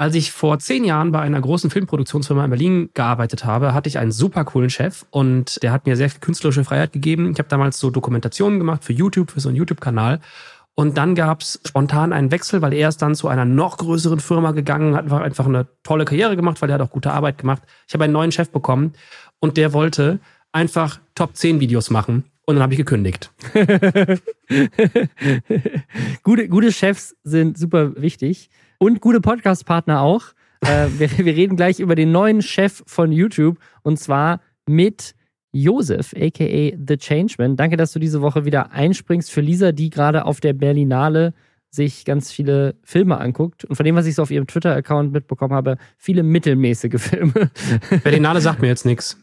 Als ich vor zehn Jahren bei einer großen Filmproduktionsfirma in Berlin gearbeitet habe, hatte ich einen super coolen Chef und der hat mir sehr viel künstlerische Freiheit gegeben. Ich habe damals so Dokumentationen gemacht für YouTube, für so einen YouTube-Kanal. Und dann gab es spontan einen Wechsel, weil er ist dann zu einer noch größeren Firma gegangen, hat einfach eine tolle Karriere gemacht, weil er hat auch gute Arbeit gemacht. Ich habe einen neuen Chef bekommen und der wollte einfach Top 10 Videos machen. Und dann habe ich gekündigt. gute, gute Chefs sind super wichtig. Und gute Podcast-Partner auch. äh, wir, wir reden gleich über den neuen Chef von YouTube. Und zwar mit Josef, aka The Changeman. Danke, dass du diese Woche wieder einspringst für Lisa, die gerade auf der Berlinale sich ganz viele Filme anguckt. Und von dem, was ich so auf ihrem Twitter-Account mitbekommen habe, viele mittelmäßige Filme. Berlinale sagt mir jetzt nichts.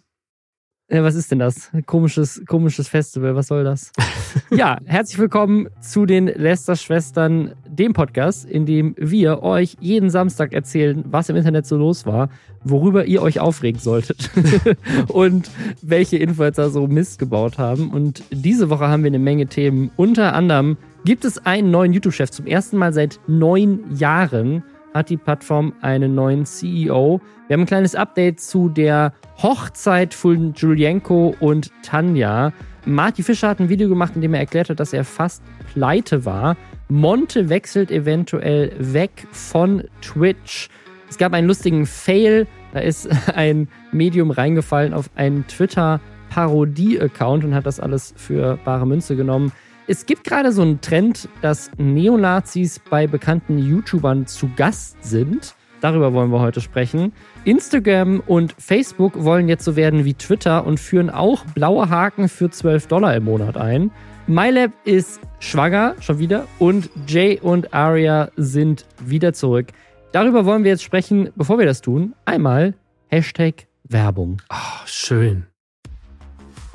Ja, was ist denn das? Komisches, komisches Festival, was soll das? ja, herzlich willkommen zu den Lester-Schwestern, dem Podcast, in dem wir euch jeden Samstag erzählen, was im Internet so los war, worüber ihr euch aufregen solltet und welche Influencer so Mist gebaut haben. Und diese Woche haben wir eine Menge Themen. Unter anderem gibt es einen neuen YouTube-Chef zum ersten Mal seit neun Jahren hat die Plattform einen neuen CEO. Wir haben ein kleines Update zu der Hochzeit von Julienko und Tanja. Marty Fischer hat ein Video gemacht, in dem er erklärt hat, dass er fast pleite war. Monte wechselt eventuell weg von Twitch. Es gab einen lustigen Fail. Da ist ein Medium reingefallen auf einen Twitter-Parodie-Account und hat das alles für bare Münze genommen. Es gibt gerade so einen Trend, dass Neonazis bei bekannten YouTubern zu Gast sind. Darüber wollen wir heute sprechen. Instagram und Facebook wollen jetzt so werden wie Twitter und führen auch blaue Haken für 12 Dollar im Monat ein. MyLab ist schwanger, schon wieder. Und Jay und Aria sind wieder zurück. Darüber wollen wir jetzt sprechen. Bevor wir das tun, einmal Hashtag Werbung. Oh, schön.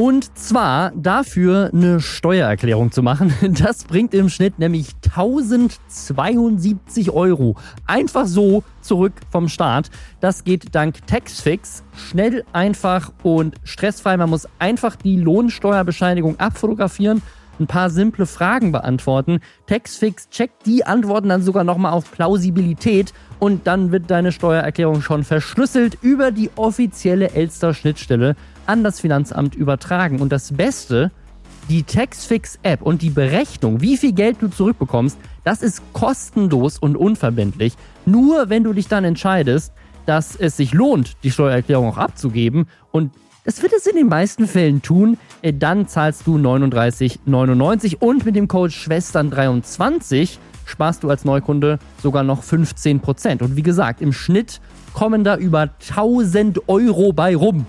Und zwar dafür eine Steuererklärung zu machen. Das bringt im Schnitt nämlich 1072 Euro. Einfach so zurück vom Start. Das geht dank Taxfix schnell, einfach und stressfrei. Man muss einfach die Lohnsteuerbescheinigung abfotografieren ein paar simple Fragen beantworten. Taxfix checkt die Antworten dann sogar nochmal auf Plausibilität und dann wird deine Steuererklärung schon verschlüsselt über die offizielle Elster-Schnittstelle an das Finanzamt übertragen. Und das Beste, die Taxfix-App und die Berechnung, wie viel Geld du zurückbekommst, das ist kostenlos und unverbindlich. Nur wenn du dich dann entscheidest, dass es sich lohnt, die Steuererklärung auch abzugeben und das wird es in den meisten Fällen tun. Äh, dann zahlst du 39,99 und mit dem Code Schwestern23 sparst du als Neukunde sogar noch 15%. Und wie gesagt, im Schnitt kommen da über 1000 Euro bei rum.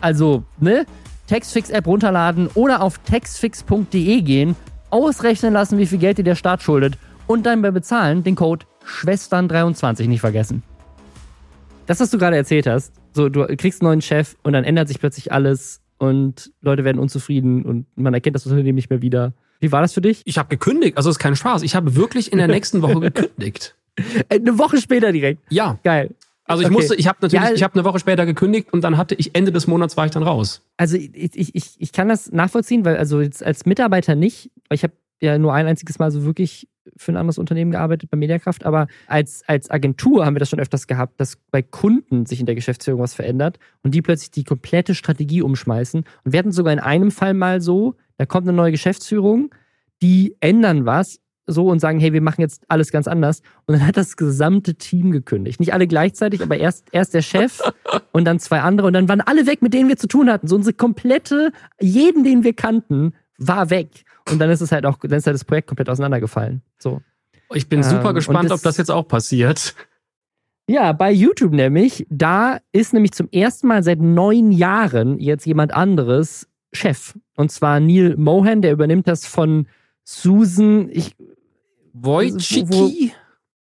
Also, ne? Textfix-App runterladen oder auf textfix.de gehen, ausrechnen lassen, wie viel Geld dir der Staat schuldet und dann bei Bezahlen den Code Schwestern23 nicht vergessen. Das, was du gerade erzählt hast, so du kriegst einen neuen Chef und dann ändert sich plötzlich alles und Leute werden unzufrieden und man erkennt das Unternehmen nicht mehr wieder. Wie war das für dich? Ich habe gekündigt, also ist kein Spaß. Ich habe wirklich in der nächsten Woche gekündigt. Eine Woche später direkt. Ja. Geil. Also ich okay. musste, ich habe natürlich, ja, ich habe eine Woche später gekündigt und dann hatte ich Ende des Monats war ich dann raus. Also ich, ich, ich, ich kann das nachvollziehen, weil also jetzt als Mitarbeiter nicht, ich habe ja nur ein einziges Mal so wirklich für ein anderes Unternehmen gearbeitet, bei Mediakraft, aber als, als Agentur haben wir das schon öfters gehabt, dass bei Kunden sich in der Geschäftsführung was verändert und die plötzlich die komplette Strategie umschmeißen. Und wir hatten sogar in einem Fall mal so, da kommt eine neue Geschäftsführung, die ändern was so und sagen, hey, wir machen jetzt alles ganz anders. Und dann hat das gesamte Team gekündigt. Nicht alle gleichzeitig, aber erst, erst der Chef und dann zwei andere. Und dann waren alle weg, mit denen wir zu tun hatten. So unsere komplette, jeden, den wir kannten, war weg. Und dann ist es halt auch, dann ist halt das Projekt komplett auseinandergefallen. So. Ich bin super ähm, gespannt, das, ob das jetzt auch passiert. Ja, bei YouTube nämlich, da ist nämlich zum ersten Mal seit neun Jahren jetzt jemand anderes Chef. Und zwar Neil Mohan, der übernimmt das von Susan, ich Wojcicki?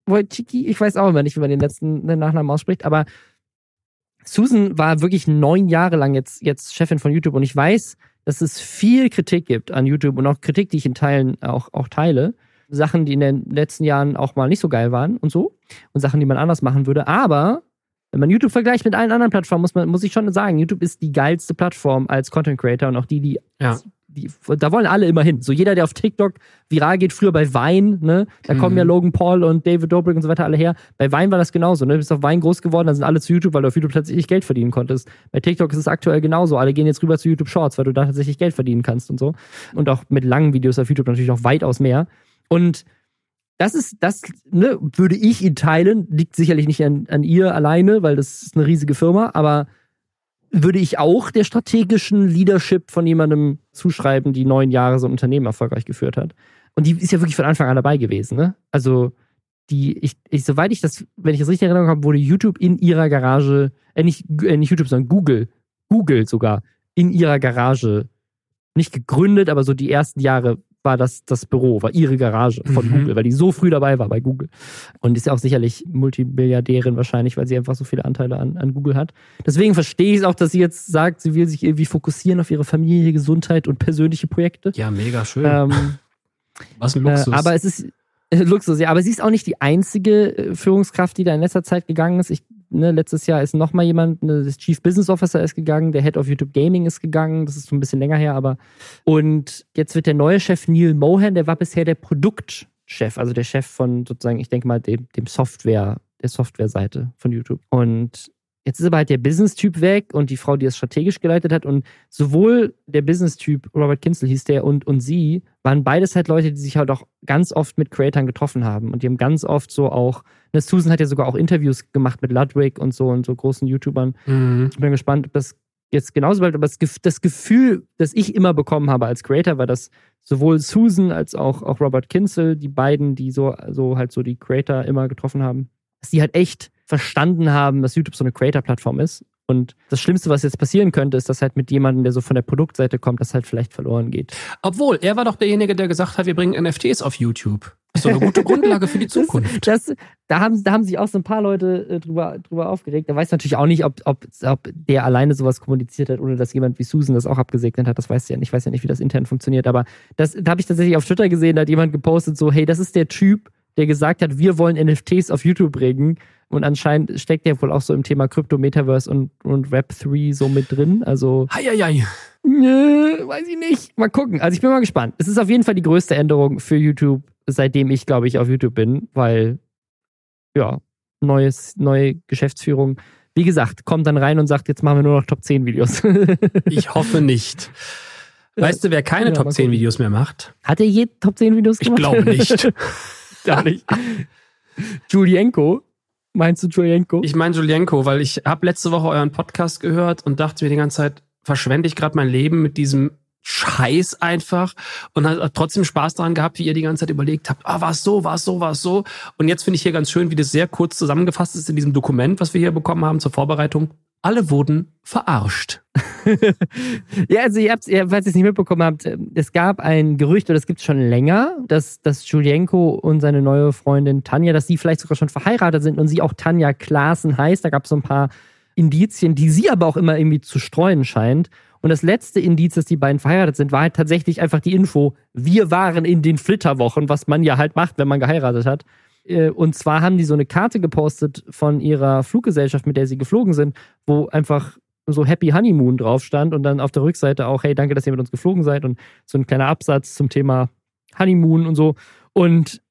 Wojcicki, ich weiß auch immer nicht, wie man den letzten den Nachnamen ausspricht, aber Susan war wirklich neun Jahre lang jetzt, jetzt Chefin von YouTube und ich weiß, dass es viel Kritik gibt an YouTube und auch Kritik, die ich in Teilen auch, auch teile. Sachen, die in den letzten Jahren auch mal nicht so geil waren und so und Sachen, die man anders machen würde. Aber wenn man YouTube vergleicht mit allen anderen Plattformen, muss man, muss ich schon sagen, YouTube ist die geilste Plattform als Content Creator und auch die, die ja die, da wollen alle immer hin. So jeder, der auf TikTok viral geht, früher bei Wein, ne, da kommen ja Mhm. Logan Paul und David Dobrik und so weiter alle her. Bei Wein war das genauso, ne? Du bist auf Wein groß geworden, dann sind alle zu YouTube, weil du auf YouTube tatsächlich Geld verdienen konntest. Bei TikTok ist es aktuell genauso. Alle gehen jetzt rüber zu YouTube Shorts, weil du da tatsächlich Geld verdienen kannst und so. Und auch mit langen Videos auf YouTube natürlich noch weitaus mehr. Und das ist, das ne, würde ich ihn teilen, liegt sicherlich nicht an, an ihr alleine, weil das ist eine riesige Firma, aber würde ich auch der strategischen Leadership von jemandem zuschreiben, die neun Jahre so ein Unternehmen erfolgreich geführt hat. Und die ist ja wirklich von Anfang an dabei gewesen, ne? Also, die, ich, ich, soweit ich das, wenn ich das richtig in Erinnerung habe, wurde YouTube in ihrer Garage, äh, nicht, äh, nicht YouTube, sondern Google, Google sogar, in ihrer Garage nicht gegründet, aber so die ersten Jahre war das das Büro, war ihre Garage von Mhm. Google, weil die so früh dabei war bei Google. Und ist ja auch sicherlich Multimilliardärin wahrscheinlich, weil sie einfach so viele Anteile an, an Google hat. Deswegen verstehe ich es auch, dass sie jetzt sagt, sie will sich irgendwie fokussieren auf ihre Familie, Gesundheit und persönliche Projekte. Ja, mega schön. Ähm, Was ein äh, Luxus. aber es ist äh, Luxus, ja. Aber sie ist auch nicht die einzige äh, Führungskraft, die da in letzter Zeit gegangen ist. Ich, ne, letztes Jahr ist noch mal jemand, ne, das Chief Business Officer ist gegangen, der Head of YouTube Gaming ist gegangen. Das ist so ein bisschen länger her, aber und jetzt wird der neue Chef Neil Mohan, der war bisher der Produktchef, also der Chef von sozusagen, ich denke mal dem, dem Software, der Softwareseite von YouTube. Und Jetzt ist aber halt der Business-Typ weg und die Frau, die es strategisch geleitet hat. Und sowohl der Business-Typ, Robert Kinzel hieß der, und, und sie, waren beides halt Leute, die sich halt auch ganz oft mit Creatoren getroffen haben. Und die haben ganz oft so auch, ne, Susan hat ja sogar auch Interviews gemacht mit Ludwig und so und so großen YouTubern. Mhm. Ich bin gespannt, ob das jetzt genauso bleibt. Aber das Gefühl, das ich immer bekommen habe als Creator, war, dass sowohl Susan als auch, auch Robert Kinzel, die beiden, die so, so halt so die Creator immer getroffen haben, dass die halt echt verstanden haben, dass YouTube so eine Creator-Plattform ist. Und das Schlimmste, was jetzt passieren könnte, ist, dass halt mit jemandem, der so von der Produktseite kommt, das halt vielleicht verloren geht. Obwohl, er war doch derjenige, der gesagt hat, wir bringen NFTs auf YouTube. Ist doch eine gute Grundlage für die Zukunft. Das, das, da, haben, da haben sich auch so ein paar Leute äh, drüber, drüber aufgeregt. Da weiß natürlich auch nicht, ob, ob, ob der alleine sowas kommuniziert hat, ohne dass jemand wie Susan das auch abgesegnet hat. Das weiß ja nicht. Ich weiß ja nicht, wie das intern funktioniert. Aber das da habe ich tatsächlich auf Twitter gesehen, da hat jemand gepostet, so, hey, das ist der Typ, der gesagt hat, wir wollen NFTs auf YouTube bringen. Und anscheinend steckt der wohl auch so im Thema Krypto, Metaverse und, und Web 3 so mit drin. Also Heieiei. Nö, weiß ich nicht. Mal gucken. Also ich bin mal gespannt. Es ist auf jeden Fall die größte Änderung für YouTube, seitdem ich, glaube ich, auf YouTube bin, weil, ja, neues, neue Geschäftsführung. Wie gesagt, kommt dann rein und sagt, jetzt machen wir nur noch Top 10 Videos. Ich hoffe nicht. Weißt du, wer keine Ja, Top mal 10 gucken. Videos mehr macht? Hat er je Top 10 Videos Ich gemacht? glaube nicht. Gar nicht. Julienko? Meinst du Julienko? Ich meine Julienko, weil ich habe letzte Woche euren Podcast gehört und dachte mir die ganze Zeit, verschwende ich gerade mein Leben mit diesem Scheiß einfach und hat trotzdem Spaß daran gehabt, wie ihr die ganze Zeit überlegt habt, ah, war es so, war es so, war es so. Und jetzt finde ich hier ganz schön, wie das sehr kurz zusammengefasst ist in diesem Dokument, was wir hier bekommen haben zur Vorbereitung. Alle wurden verarscht. Ja, also ihr habt, falls ihr es nicht mitbekommen habt, äh, es gab ein Gerücht, oder es gibt es schon länger, dass, dass Julienko und seine neue Freundin Tanja, dass sie vielleicht sogar schon verheiratet sind und sie auch Tanja Klaassen heißt. Da gab es so ein paar Indizien, die sie aber auch immer irgendwie zu streuen scheint. Und das letzte Indiz, dass die beiden verheiratet sind, war halt tatsächlich einfach die Info, wir waren in den Flitterwochen, was man ja halt macht, wenn man geheiratet hat. Äh, Und zwar haben die so eine Karte gepostet von ihrer Fluggesellschaft, mit der sie geflogen sind, wo einfach so Happy Honeymoon drauf stand und dann auf der Rückseite auch, hey, danke, dass ihr mit uns geflogen seid und so ein kleiner Absatz zum Thema Honeymoon und so. Und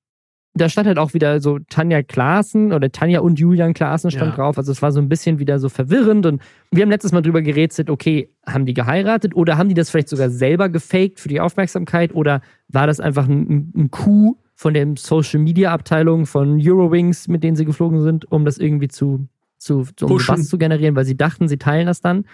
da stand halt auch wieder so Tanja Klaassen oder Tanja und Julian Klaassen stand Ja. drauf. Also es war so ein bisschen wieder so verwirrend und wir haben letztes Mal drüber gerätselt, okay, haben die geheiratet oder haben die das vielleicht sogar selber gefaked für die Aufmerksamkeit oder war das einfach ein, ein, ein Coup von der Social Media Abteilung von Eurowings, mit denen sie geflogen sind, um das irgendwie zu, zu, zu um was zu generieren, weil sie dachten, sie teilen das dann.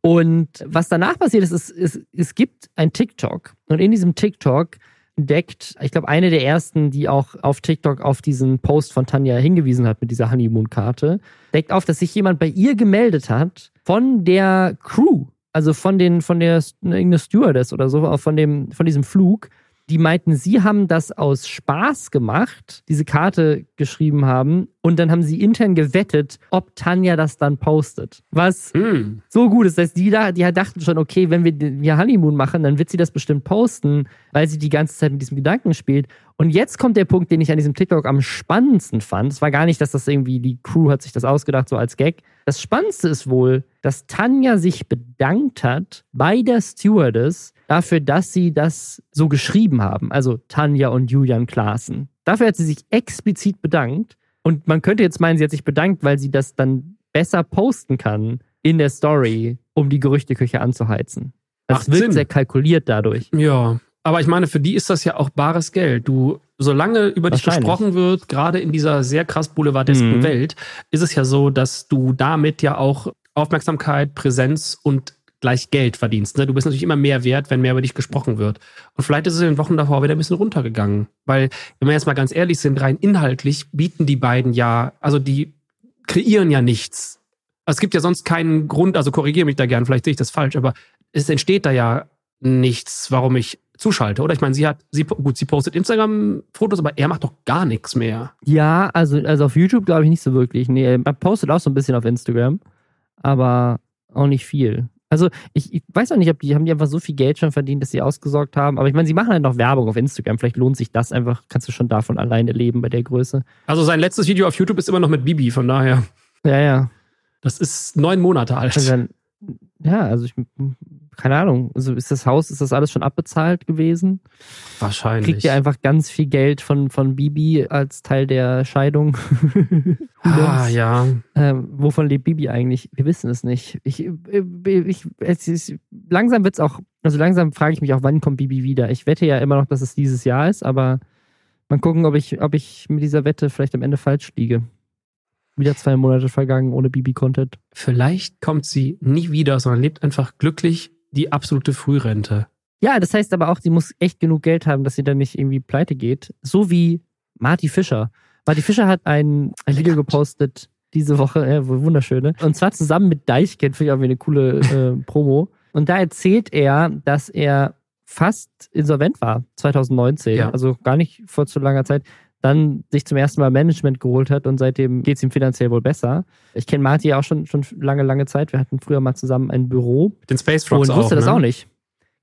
Und was danach passiert ist, ist, ist es gibt ein TikTok und in diesem TikTok deckt, ich glaube, eine der ersten, die auch auf TikTok auf diesen Post von Tanja hingewiesen hat mit dieser Honeymoon-Karte, deckt auf, dass sich jemand bei ihr gemeldet hat von der Crew, also von den, von der irgendeine Stewardess oder so, auch von dem, von diesem Flug. Die meinten, sie haben das aus Spaß gemacht, diese Karte geschrieben haben, und dann haben sie intern gewettet, ob Tanja das dann postet. Was Hm. so gut ist. Das heißt, die, da, die dachten schon, okay, wenn wir, wir Honeymoon machen, dann wird sie das bestimmt posten, weil sie die ganze Zeit mit diesem Gedanken spielt. Und jetzt kommt der Punkt, den ich an diesem TikTok am spannendsten fand. Es war gar nicht, dass das irgendwie, die Crew hat sich das ausgedacht, so als Gag. Das Spannendste ist wohl, dass Tanja sich bedankt hat bei der Stewardess dafür, dass sie das so geschrieben haben. Also Tanja und Julian Klaassen. Dafür hat sie sich explizit bedankt. Und man könnte jetzt meinen, sie hat sich bedankt, weil sie das dann besser posten kann in der Story, um die Gerüchteküche anzuheizen. Das Macht wirkt Sinn. sehr kalkuliert dadurch. Ja, aber ich meine, für die ist das ja auch bares Geld. Du, solange über dich gesprochen wird, gerade in dieser sehr krass boulevardesken Mhm. Welt, ist es ja so, dass du damit ja auch Aufmerksamkeit, Präsenz und gleich Geld verdienst. Ne? Du bist natürlich immer mehr wert, wenn mehr über dich gesprochen wird. Und vielleicht ist es in den Wochen davor wieder ein bisschen runtergegangen. Weil, wenn wir jetzt mal ganz ehrlich sind, rein inhaltlich bieten die beiden ja, also die kreieren ja nichts. Es gibt ja sonst keinen Grund, also korrigiere mich da gern, vielleicht sehe ich das falsch, aber es entsteht da ja nichts, warum ich zuschalte, oder? Ich meine, sie hat, sie, gut, sie postet Instagram-Fotos, aber er macht doch gar nichts mehr. Ja, also, also auf YouTube glaube ich nicht so wirklich. Nee, er postet auch so ein bisschen auf Instagram, aber auch nicht viel. Also ich, ich weiß auch nicht, ob die haben die einfach so viel Geld schon verdient, dass sie ausgesorgt haben. Aber ich meine, sie machen halt noch Werbung auf Instagram. Vielleicht lohnt sich das einfach. Kannst du schon davon alleine leben bei der Größe. Also sein letztes Video auf YouTube ist immer noch mit Bibi, von daher, Ja, ja. das ist neun Monate alt. Also dann, ja, also ich, keine Ahnung. Also ist das Haus, ist das alles schon abbezahlt gewesen? Wahrscheinlich. Kriegt ihr einfach ganz viel Geld von, von Bibi als Teil der Scheidung? ah, ja. Ähm, wovon lebt Bibi eigentlich? Wir wissen es nicht. Ich, äh, ich, es ist, langsam wird's auch, also langsam frage ich mich auch, wann kommt Bibi wieder? Ich wette ja immer noch, dass es dieses Jahr ist, aber mal gucken, ob ich, ob ich mit dieser Wette vielleicht am Ende falsch liege. Wieder zwei Monate vergangen ohne Bibi-Content. Vielleicht kommt sie nie wieder, sondern lebt einfach glücklich die absolute Frührente. Ja, das heißt aber auch, sie muss echt genug Geld haben, dass sie dann nicht irgendwie pleite geht. So wie Marty Fischer. Marty Fischer hat ein, ein Video gepostet diese Woche, ja, wunderschöne. Und zwar zusammen mit Deichkind, finde ich auch wieder eine coole äh, Promo. Und da erzählt er, dass er fast insolvent war 2019, Ja. also gar nicht vor zu langer Zeit. Dann sich zum ersten Mal Management geholt hat und seitdem geht es ihm finanziell wohl besser. Ich kenne Marty ja auch schon, schon lange, lange Zeit. Wir hatten früher mal zusammen ein Büro den Space Frogs und wusste auch, das ne? auch nicht.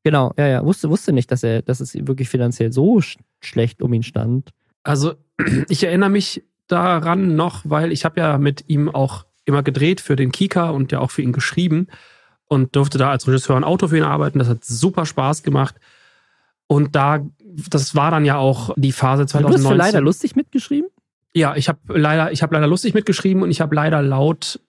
Genau, ja, ja. Wusste, wusste nicht, dass er, dass es wirklich finanziell so sch schlecht um ihn stand. Also ich erinnere mich daran noch, weil ich habe ja mit ihm auch immer gedreht für den Kika und ja auch für ihn geschrieben und durfte da als Regisseur ein Auto für ihn arbeiten. Das hat super Spaß gemacht. Und da, das war dann ja auch die Phase Du hast 2019. leider lustig mitgeschrieben? Ja, ich habe leider, ich habe leider lustig mitgeschrieben und ich habe leider laut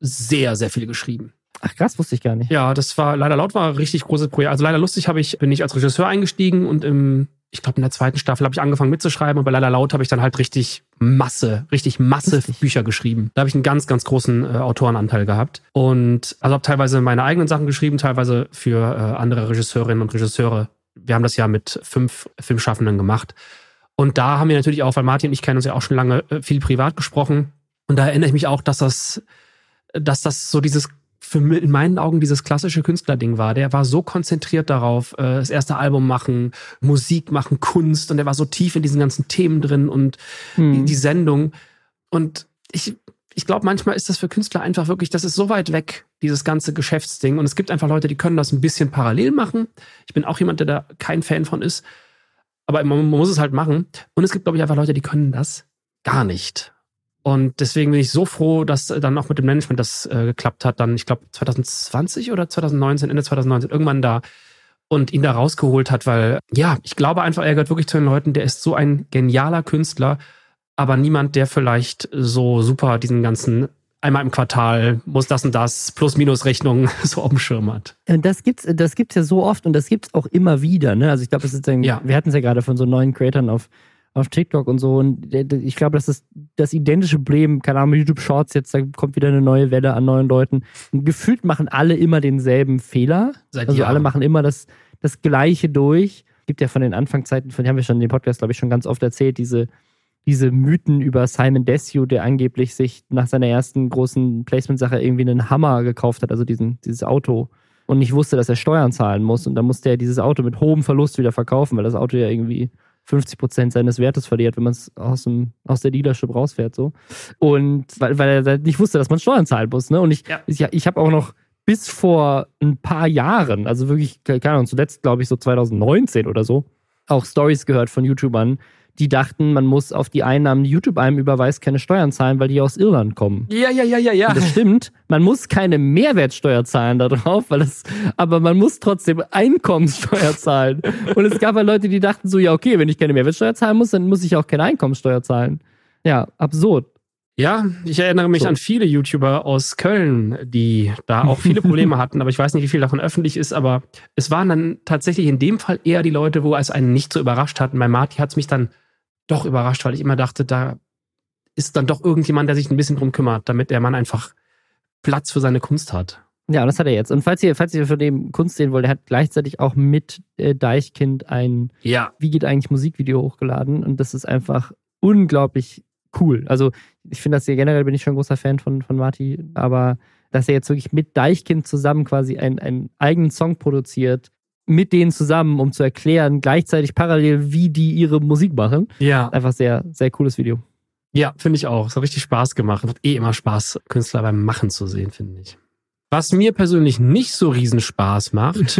sehr, sehr viel geschrieben. Ach krass, wusste ich gar nicht. Ja, das war leider laut war ein richtig großes Projekt. Also leider lustig habe ich bin ich als Regisseur eingestiegen und im ich glaube in der zweiten Staffel habe ich angefangen mitzuschreiben und bei leider laut habe ich dann halt richtig Masse, richtig Masse Lustig. Bücher geschrieben. Da habe ich einen ganz ganz großen äh, Autorenanteil gehabt und also habe teilweise meine eigenen Sachen geschrieben, teilweise für äh, andere Regisseurinnen und Regisseure. Wir haben das ja mit fünf Filmschaffenden gemacht. Und da haben wir natürlich auch, weil Martin und ich kennen uns ja auch schon lange äh, viel privat gesprochen. Und da erinnere ich mich auch, dass das, dass das so dieses, für in meinen Augen dieses klassische Künstlerding war. Der war so konzentriert darauf, äh, das erste Album machen, Musik machen, Kunst. Und der war so tief in diesen ganzen Themen drin und Hm. die Sendung. Und ich, ich glaube, manchmal ist das für Künstler einfach wirklich, das ist so weit weg, dieses ganze Geschäftsding. Und es gibt einfach Leute, die können das ein bisschen parallel machen. Ich bin auch jemand, der da kein Fan von ist. Aber man, muss es halt machen. Und es gibt, glaube ich, einfach Leute, die können das gar nicht. Und deswegen bin ich so froh, dass äh, dann auch mit dem Management das äh, geklappt hat. Dann, ich glaube, 2020 oder 2019, Ende 2019, irgendwann da und ihn da rausgeholt hat, weil, ja, ich glaube einfach, er gehört wirklich zu den Leuten, der ist so ein genialer Künstler, aber niemand, der vielleicht so super diesen ganzen einmal im Quartal muss das und das Plus-Minus-Rechnung so auf dem Schirm hat. Und das gibt's, das gibt's ja so oft und das gibt's auch immer wieder. Ne? Also ich glaube, Ja. wir hatten es ja gerade von so neuen Creatern auf, auf TikTok und so. Und der- ich glaube, das ist das identische Problem. Keine Ahnung, YouTube Shorts jetzt, da kommt wieder eine neue Welle an neuen Leuten. Und gefühlt machen alle immer denselben Fehler. Seit Also Jahren. alle machen immer das, das Gleiche durch. Gibt ja von den Anfangszeiten, von denen haben wir schon in dem Podcast, glaube ich, schon ganz oft erzählt, diese, diese Mythen über Simon Desue, der angeblich sich nach seiner ersten großen Placement-Sache irgendwie einen Hammer gekauft hat, also diesen, dieses Auto, und nicht wusste, dass er Steuern zahlen muss. Und dann musste er dieses Auto mit hohem Verlust wieder verkaufen, weil das Auto ja irgendwie 50 Prozent seines Wertes verliert, wenn man es aus, dem- aus der Dealership rausfährt. so Und weil, weil er nicht wusste, dass man Steuern zahlen muss. Ne? Und ich, Ja. ich, ich habe auch noch bis vor ein paar Jahren, also wirklich, keine Ahnung, zuletzt glaube ich so 2019 oder so, auch Stories gehört von YouTubern, die dachten, man muss auf die Einnahmen, die YouTube einem überweist, keine Steuern zahlen, weil die aus Irland kommen. Ja, ja, ja, ja, ja. Und das stimmt. Man muss keine Mehrwertsteuer zahlen darauf, weil das, aber man muss trotzdem Einkommenssteuer zahlen. Und es gab halt Leute, die dachten so, ja, okay, wenn ich keine Mehrwertsteuer zahlen muss, dann muss ich auch keine Einkommenssteuer zahlen. Ja, absurd. Ja, ich erinnere mich so. an viele YouTuber aus Köln, die da auch viele Probleme hatten, aber ich weiß nicht, wie viel davon öffentlich ist, aber es waren dann tatsächlich in dem Fall eher die Leute, wo es einen nicht so überrascht hatten. Bei Marty hat es mich dann doch überrascht, weil ich immer dachte, da ist dann doch irgendjemand, der sich ein bisschen drum kümmert, damit der Mann einfach Platz für seine Kunst hat. Ja, das hat er jetzt. Und falls ihr, falls ihr von dem Kunst sehen wollt, er hat gleichzeitig auch mit äh, Deichkind ein ja. Wie geht eigentlich Musikvideo hochgeladen. Und das ist einfach unglaublich cool. Also ich finde das hier generell bin ich schon ein großer Fan von, von Marty, aber dass er jetzt wirklich mit Deichkind zusammen quasi einen, einen eigenen Song produziert, mit denen zusammen, um zu erklären, gleichzeitig parallel, wie die ihre Musik machen. Ja. Einfach sehr, sehr cooles Video. Ja, finde ich auch. Es hat richtig Spaß gemacht. Hat eh immer Spaß, Künstler beim Machen zu sehen, finde ich. Was mir persönlich nicht so riesen Spaß macht,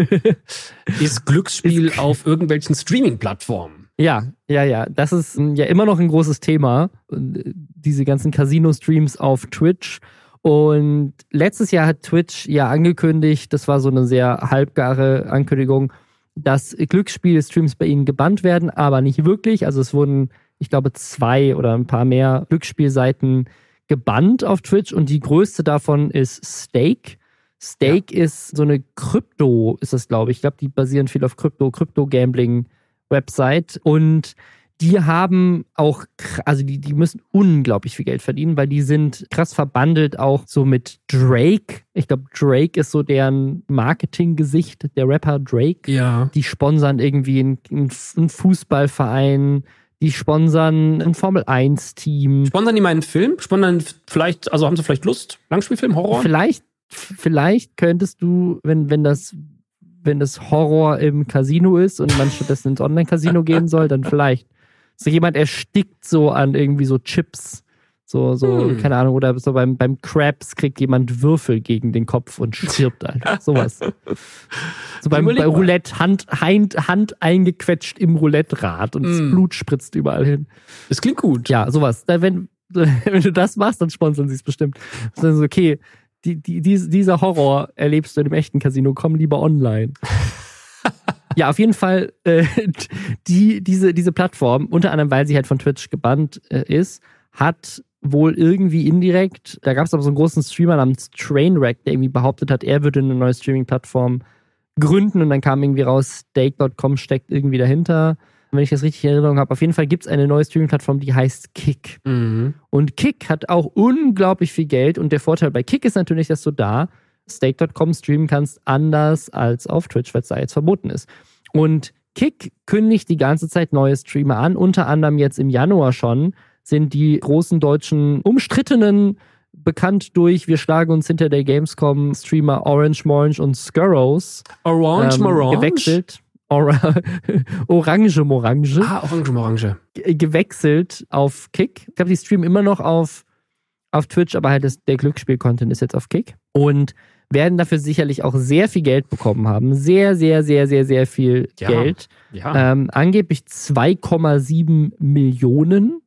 ist Glücksspiel auf irgendwelchen Streaming-Plattformen. Ja, ja, ja. Das ist ja immer noch ein großes Thema. Diese ganzen Casino-Streams auf Twitch und letztes Jahr hat Twitch ja angekündigt, das war so eine sehr halbgare Ankündigung, dass Glücksspiel-Streams bei ihnen gebannt werden, aber nicht wirklich. Also es wurden, ich glaube, zwei oder ein paar mehr Glücksspielseiten gebannt auf Twitch und die größte davon ist Stake. Stake ja. ist so eine Krypto, ist das, glaube ich. Ich glaube, die basieren viel auf Krypto, Krypto-Gambling-Website. Und die haben auch, also die, die müssen unglaublich viel Geld verdienen, weil die sind krass verbandelt auch so mit Drake. Ich glaube, Drake ist so deren Marketinggesicht, der Rapper Drake. Ja. Die sponsern irgendwie einen, einen Fußballverein, die sponsern ein Formel-1-Team. Sponsern die meinen Film? Sponsern vielleicht, also haben sie vielleicht Lust? Langspielfilm, Horror? Vielleicht, vielleicht könntest du, wenn, wenn das wenn das Horror im Casino ist und man stattdessen ins Online-Casino gehen soll, dann vielleicht. So jemand erstickt so an irgendwie so Chips. So, so, hm. keine Ahnung, oder so beim, beim Crabs kriegt jemand Würfel gegen den Kopf und stirbt einfach. Sowas. So beim bei Roulette Hand, Hand, Hand eingequetscht im Roulette-Rad und das hm. Blut spritzt überall hin. Das klingt gut. Ja, sowas. Wenn, wenn du das machst, dann sponsern sie es bestimmt. Dann so, okay, die, die, dieser Horror erlebst du in dem echten Casino, komm lieber online. Ja, auf jeden Fall, äh, die, diese, diese Plattform, unter anderem, weil sie halt von Twitch gebannt äh, ist, hat wohl irgendwie indirekt, da gab es aber so einen großen Streamer namens Trainwreck, der irgendwie behauptet hat, er würde eine neue Streaming-Plattform gründen und dann kam irgendwie raus, Stake.com steckt irgendwie dahinter. wenn ich das richtig in Erinnerung habe, auf jeden Fall gibt es eine neue Streaming-Plattform, die heißt Kick. Mhm. Und Kick hat auch unglaublich viel Geld und der Vorteil bei Kick ist natürlich, dass du da Stake.com streamen kannst, anders als auf Twitch, weil es da jetzt verboten ist. Und Kick kündigt die ganze Zeit neue Streamer an, unter anderem jetzt im Januar schon sind die großen deutschen umstrittenen bekannt durch Wir schlagen uns hinter der Gamescom Streamer Orange Morange und Skurrows Orange ähm, Morange gewechselt. Ora Orange Morange. Ah, Orange Morange. Gewechselt auf Kick. Ich glaube, die streamen immer noch auf, auf Twitch, aber halt das, der Glücksspiel-Content ist jetzt auf Kick. Und werden dafür sicherlich auch sehr viel Geld bekommen haben. Sehr, sehr, sehr, sehr, sehr viel ja, Geld. Ja. Ähm, angeblich 2,7 Millionen.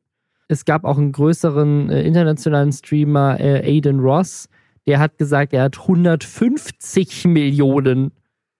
Es gab auch einen größeren äh, internationalen Streamer, äh, Aiden Ross, der hat gesagt, er hat 150 Millionen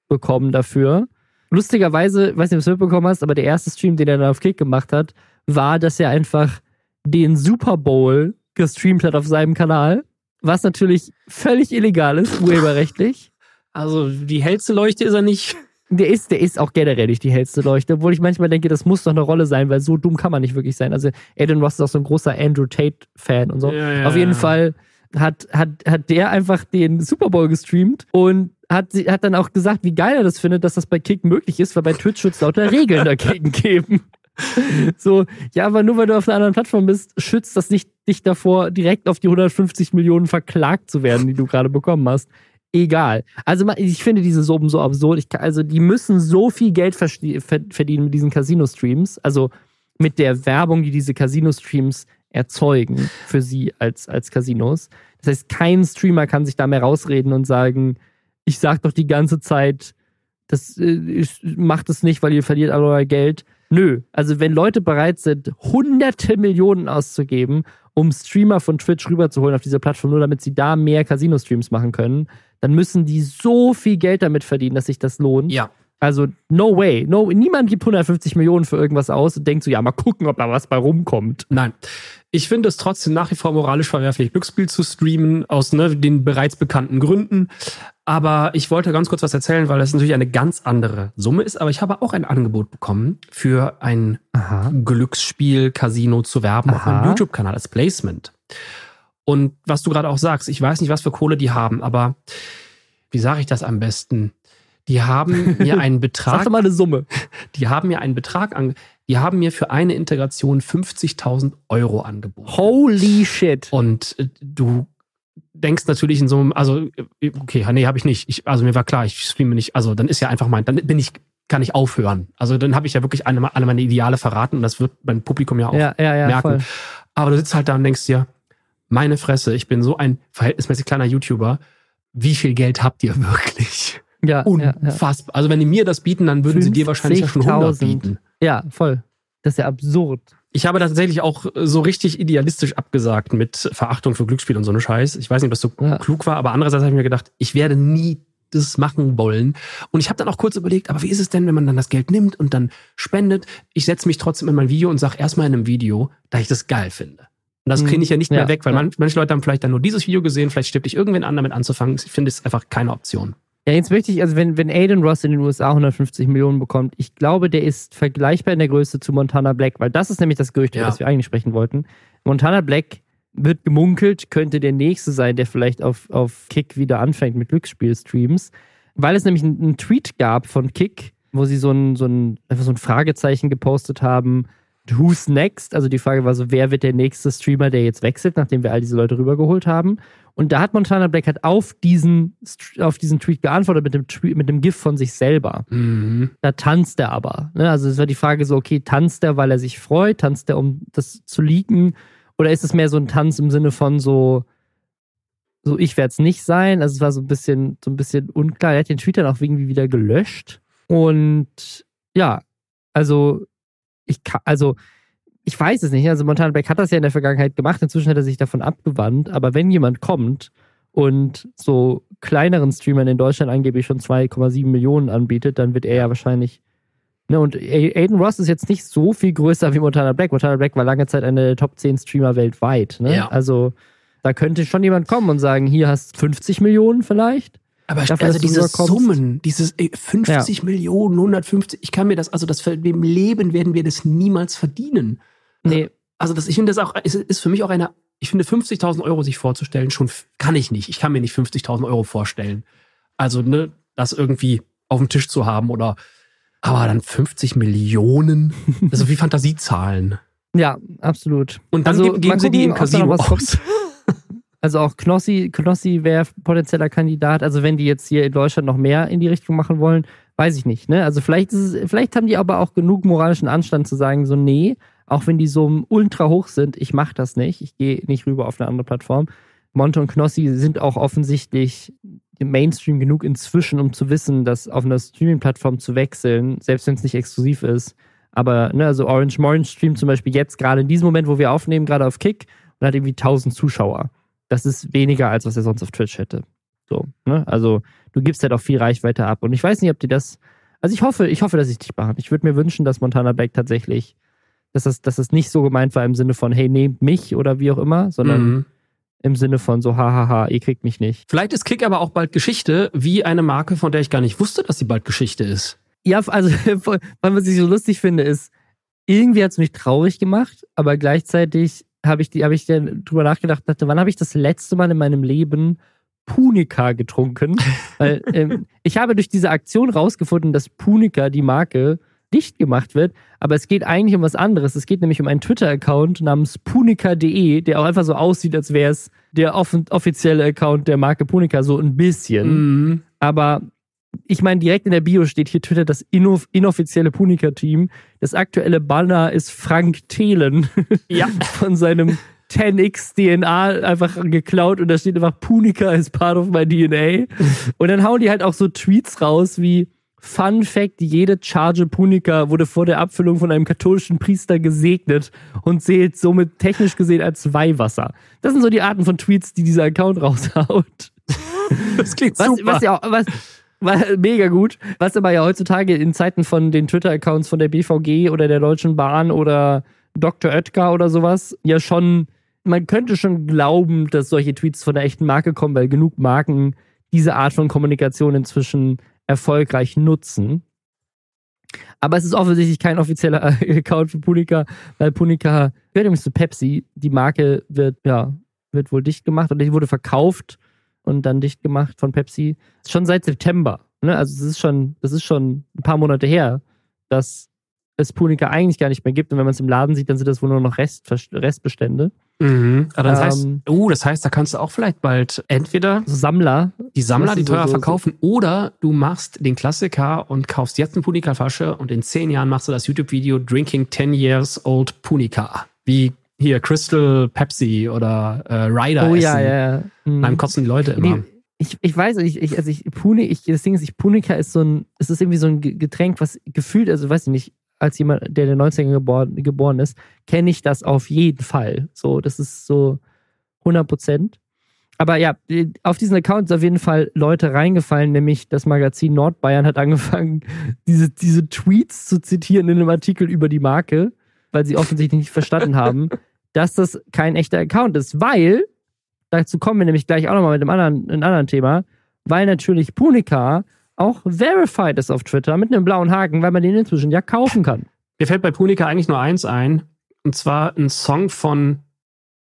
bekommen dafür. Lustigerweise, weiß nicht, ob du es mitbekommen hast, aber der erste Stream, den er dann auf Kick gemacht hat, war, dass er einfach den Super Bowl gestreamt hat auf seinem Kanal was natürlich völlig illegal ist, urheberrechtlich. Also die hellste Leuchte ist er nicht. Der ist, der ist auch generell nicht die hellste Leuchte, obwohl ich manchmal denke, das muss doch eine Rolle sein, weil so dumm kann man nicht wirklich sein. Also Aiden Ross ist auch so ein großer Andrew Tate-Fan und so. Ja, ja, Auf jeden ja. Fall hat, hat, hat der einfach den Super Bowl gestreamt und hat, hat dann auch gesagt, wie geil er das findet, dass das bei Kick möglich ist, weil bei Twitch wird es lauter Regeln dagegen geben. So, ja, aber nur weil du auf einer anderen Plattform bist, schützt das nicht dich davor, direkt auf die 150 Millionen verklagt zu werden, die du gerade bekommen hast. Egal. Also ich finde diese Soben so absurd. Ich, also die müssen so viel Geld verdienen mit diesen Casino-Streams. Also mit der Werbung, die diese Casino-Streams erzeugen für sie als, als Casinos. Das heißt, kein Streamer kann sich da mehr rausreden und sagen, ich sag doch die ganze Zeit, das äh, macht es nicht, weil ihr verliert all euer Geld. Nö. Also wenn Leute bereit sind, hunderte Millionen auszugeben, um Streamer von Twitch rüberzuholen auf diese Plattform, nur damit sie da mehr Casino-Streams machen können, dann müssen die so viel Geld damit verdienen, dass sich das lohnt. Ja. Also, no way. No, niemand gibt 150 Millionen für irgendwas aus und denkt so, ja, mal gucken, ob da was bei rumkommt. Nein. Ich finde es trotzdem nach wie vor moralisch verwerflich, Glücksspiel zu streamen, aus ne, den bereits bekannten Gründen. Aber ich wollte ganz kurz was erzählen, weil das natürlich eine ganz andere Summe ist. Aber ich habe auch ein Angebot bekommen, für ein Glücksspiel-Casino zu werben auf meinem Aha. YouTube-Kanal als Placement. Und was du gerade auch sagst, ich weiß nicht, was für Kohle die haben, aber wie sage ich das am besten? Die haben mir einen Sag Betrag doch mal eine Summe. die haben mir einen Betrag an, die haben mir für eine Integration 50.000 Euro angeboten. Holy shit. Und äh, du denkst natürlich in so einem, also äh, okay, nee, habe ich nicht. Ich, also mir war klar, ich streame nicht. Also dann ist ja einfach mein, dann bin ich, kann ich aufhören. Also dann habe ich ja wirklich eine, alle meine Ideale verraten und das wird mein Publikum ja auch Ja, ja, ja, merken. voll. Aber du sitzt halt da und denkst dir, meine Fresse, ich bin so ein verhältnismäßig kleiner YouTuber. Wie viel Geld habt ihr wirklich? Ja, ja, ja. Unfassbar. Also wenn die mir das bieten, dann würden sie dir wahrscheinlich ja schon 100 50.000. bieten. ja, voll. Das ist ja absurd. Ich habe tatsächlich auch so richtig idealistisch abgesagt mit Verachtung für Glücksspiel und so eine Scheiß. Ich weiß nicht, ob das so Ja. klug war, aber andererseits habe ich mir gedacht, ich werde nie das machen wollen. Und ich habe dann auch kurz überlegt, aber wie ist es denn, wenn man dann das Geld nimmt und dann spendet? Ich setze mich trotzdem in mein Video und sage erstmal in einem Video, da ich das geil finde. Und das Mhm. kriege ich ja nicht Ja, mehr weg, weil ja. man, manche Leute haben vielleicht dann nur dieses Video gesehen, vielleicht stirbt ich irgendwen an, damit anzufangen. Ich finde es einfach keine Option. Ja, jetzt möchte ich, also wenn, wenn Aiden Ross in den USA 150 Millionen bekommt, ich glaube, der ist vergleichbar in der Größe zu Montana Black, weil das ist nämlich das Gerücht, über Ja. das wir eigentlich sprechen wollten. Montana Black wird gemunkelt, könnte der nächste sein, der vielleicht auf, auf Kick wieder anfängt mit Glücksspielstreams, weil es nämlich einen, einen Tweet gab von Kick, wo sie so ein, so ein, einfach so ein Fragezeichen gepostet haben, who's next? Also die Frage war so, wer wird der nächste Streamer, der jetzt wechselt, nachdem wir all diese Leute rübergeholt haben? Und da hat Montana Black halt auf diesen, auf diesen Tweet geantwortet mit dem, Tweet, mit dem GIF von sich selber. Mhm. Da tanzt er aber. Ne? Also es war die Frage so, okay, tanzt er, weil er sich freut? Tanzt er, um das zu leaken? Oder ist es mehr so ein Tanz im Sinne von so, so ich werde es nicht sein? Also es war so ein bisschen, so ein bisschen unklar. Er hat den Tweet dann auch irgendwie wieder gelöscht. Und ja, also ich kann, also ich weiß es nicht. Also Montana Black hat das ja in der Vergangenheit gemacht. Inzwischen hat er sich davon abgewandt. Aber wenn jemand kommt und so kleineren Streamern in Deutschland angeblich schon 2,7 Millionen anbietet, dann wird er ja wahrscheinlich. Ne, und Aiden Ross ist jetzt nicht so viel größer wie Montana Black. Montana Black war lange Zeit einer der Top 10 Streamer weltweit. Ne? Ja. Also da könnte schon jemand kommen und sagen, hier hast 50 Millionen vielleicht. Aber Dafür, also diese. Summen, dieses ey, 50 Millionen, 150, ich kann mir das, also das im Leben werden wir das niemals verdienen. Nee, Also das, ich finde das auch, es ist für mich auch eine, ich finde 50.000 Euro sich vorzustellen, schon kann ich nicht. Ich kann mir nicht 50.000 Euro vorstellen. Also, ne, das irgendwie auf dem Tisch zu haben oder, aber dann 50 Millionen, also wie Fantasiezahlen. ja, absolut. Und dann Also, geben, geben sie die im gucken, da noch Casino aus. Also auch Knossi, Knossi wäre potenzieller Kandidat. Also wenn die jetzt hier in Deutschland noch mehr in die Richtung machen wollen, weiß ich nicht. Ne? Also vielleicht, ist es, vielleicht haben die aber auch genug moralischen Anstand zu sagen, so nee, auch wenn die so ultra hoch sind, ich mache das nicht. Ich gehe nicht rüber auf eine andere Plattform. Monte und Knossi sind auch offensichtlich im Mainstream genug inzwischen, um zu wissen, dass auf einer Streaming-Plattform zu wechseln, selbst wenn es nicht exklusiv ist. Aber, ne, also Orange Morange streamt zum Beispiel jetzt gerade in diesem Moment, wo wir aufnehmen, gerade auf Kick und hat irgendwie 1000 Zuschauer. Das ist weniger, als was er sonst auf Twitch hätte. So, ne? Also, du gibst halt auch viel Reichweite ab. Und ich weiß nicht, ob die das. Also ich hoffe, ich hoffe, dass ich dich machen. Ich würde mir wünschen, dass Montana Black tatsächlich, dass das, dass das nicht so gemeint war im Sinne von, hey, nehmt mich oder wie auch immer, sondern Mhm. im Sinne von so, hahaha, ihr kriegt mich nicht. Vielleicht ist Kick aber auch bald Geschichte, wie eine Marke, von der ich gar nicht wusste, dass sie bald Geschichte ist. Ja, also, was ich so lustig finde, ist, irgendwie hat es mich traurig gemacht, aber gleichzeitig habe ich, die- hab ich dann drüber nachgedacht, dachte, wann habe ich das letzte Mal in meinem Leben Punica getrunken? Weil ähm, ich habe durch diese Aktion rausgefunden, dass Punica, die Marke, dicht gemacht wird, aber es geht eigentlich um was anderes. Es geht nämlich um einen Twitter-Account namens punica.de, der auch einfach so aussieht, als wäre es der offizielle Account der Marke Punica, so ein bisschen. Mhm. Aber ich meine, direkt in der Bio steht hier Twitter das inno inoffizielle Punica-Team. Das aktuelle Banner ist Frank Thelen Ja. von seinem 10x DNA einfach geklaut und da steht einfach Punica is part of my DNA. Und dann hauen die halt auch so Tweets raus wie Fun Fact: Jede Charge Punica wurde vor der Abfüllung von einem katholischen Priester gesegnet und zählt somit technisch gesehen als Weihwasser. Das sind so die Arten von Tweets, die dieser Account raushaut. Das klingt Was, super. was ja auch, was, mega gut. Was aber ja heutzutage in Zeiten von den Twitter-Accounts von der BVG oder der Deutschen Bahn oder Dr. Oetker oder sowas ja schon, man könnte schon glauben, dass solche Tweets von der echten Marke kommen, weil genug Marken diese Art von Kommunikation inzwischen erfolgreich nutzen. Aber es ist offensichtlich kein offizieller Account für Punica, weil Punica gehört übrigens zu Pepsi. Die Marke wird, ja, wird wohl dicht gemacht oder die wurde verkauft und dann dicht gemacht von Pepsi. Schon seit September. Ne? Also es ist schon, das ist schon ein paar Monate her, dass es Punica eigentlich gar nicht mehr gibt. Und wenn man es im Laden sieht, dann sind das wohl nur noch Rest, Restbestände. Mhm. Aber das heißt, Ähm, uh, das heißt, da kannst du auch vielleicht bald entweder So Sammler. die Sammler, die ist so- verkaufen, oder du machst den Klassiker und kaufst jetzt eine Punika-Flasche und in zehn Jahren machst du das YouTube-Video Drinking 10 Years Old Punika. Wie hier Crystal Pepsi oder äh, Ryder Oh essen. ja, ja, ja. Mhm. Dann kotzen die Leute immer. Ich, ich weiß, ich, ich, also ich, Puni, ich, das Ding ist, ich, Punica ist so ein, es ist irgendwie so ein Ge- Getränk, was gefühlt, also weiß ich nicht, als jemand, der in den 90ern geboren, geboren ist, kenne ich das auf jeden Fall. So, das ist so 100 Prozent. Aber ja, auf diesen Account sind auf jeden Fall Leute reingefallen, nämlich das Magazin Nordbayern hat angefangen, diese, diese Tweets zu zitieren in einem Artikel über die Marke, weil sie offensichtlich nicht verstanden haben, dass das kein echter Account ist, weil, dazu kommen wir nämlich gleich auch nochmal mit einem anderen, einem anderen Thema, weil natürlich Punica auch verified ist auf Twitter mit einem blauen Haken, weil man den inzwischen ja kaufen kann. Mir fällt bei Punika eigentlich nur eins ein. Und zwar ein Song von,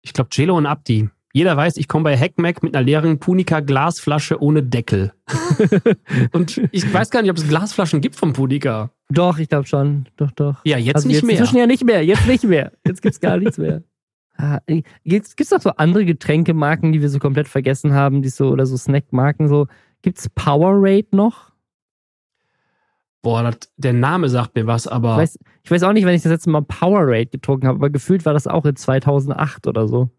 ich glaube, Jelo und Abdi. Jeder weiß, ich komme bei Hackmack mit einer leeren Punika Glasflasche ohne Deckel. und ich weiß gar nicht, ob es Glasflaschen gibt vom Punika. Doch, ich glaube schon. Doch, doch. Ja, jetzt also nicht jetzt mehr. Inzwischen ja nicht mehr. Jetzt nicht mehr. Jetzt gibt's gar nichts mehr. Ah, Gibt es noch so andere Getränkemarken, die wir so komplett vergessen haben, die so oder so Snackmarken so? Gibt's Powerade noch? Boah, das, der Name sagt mir was, aber Ich weiß, ich weiß auch nicht, wenn ich das letzte Mal Powerade getrunken habe, aber gefühlt war das auch in 2008 oder so.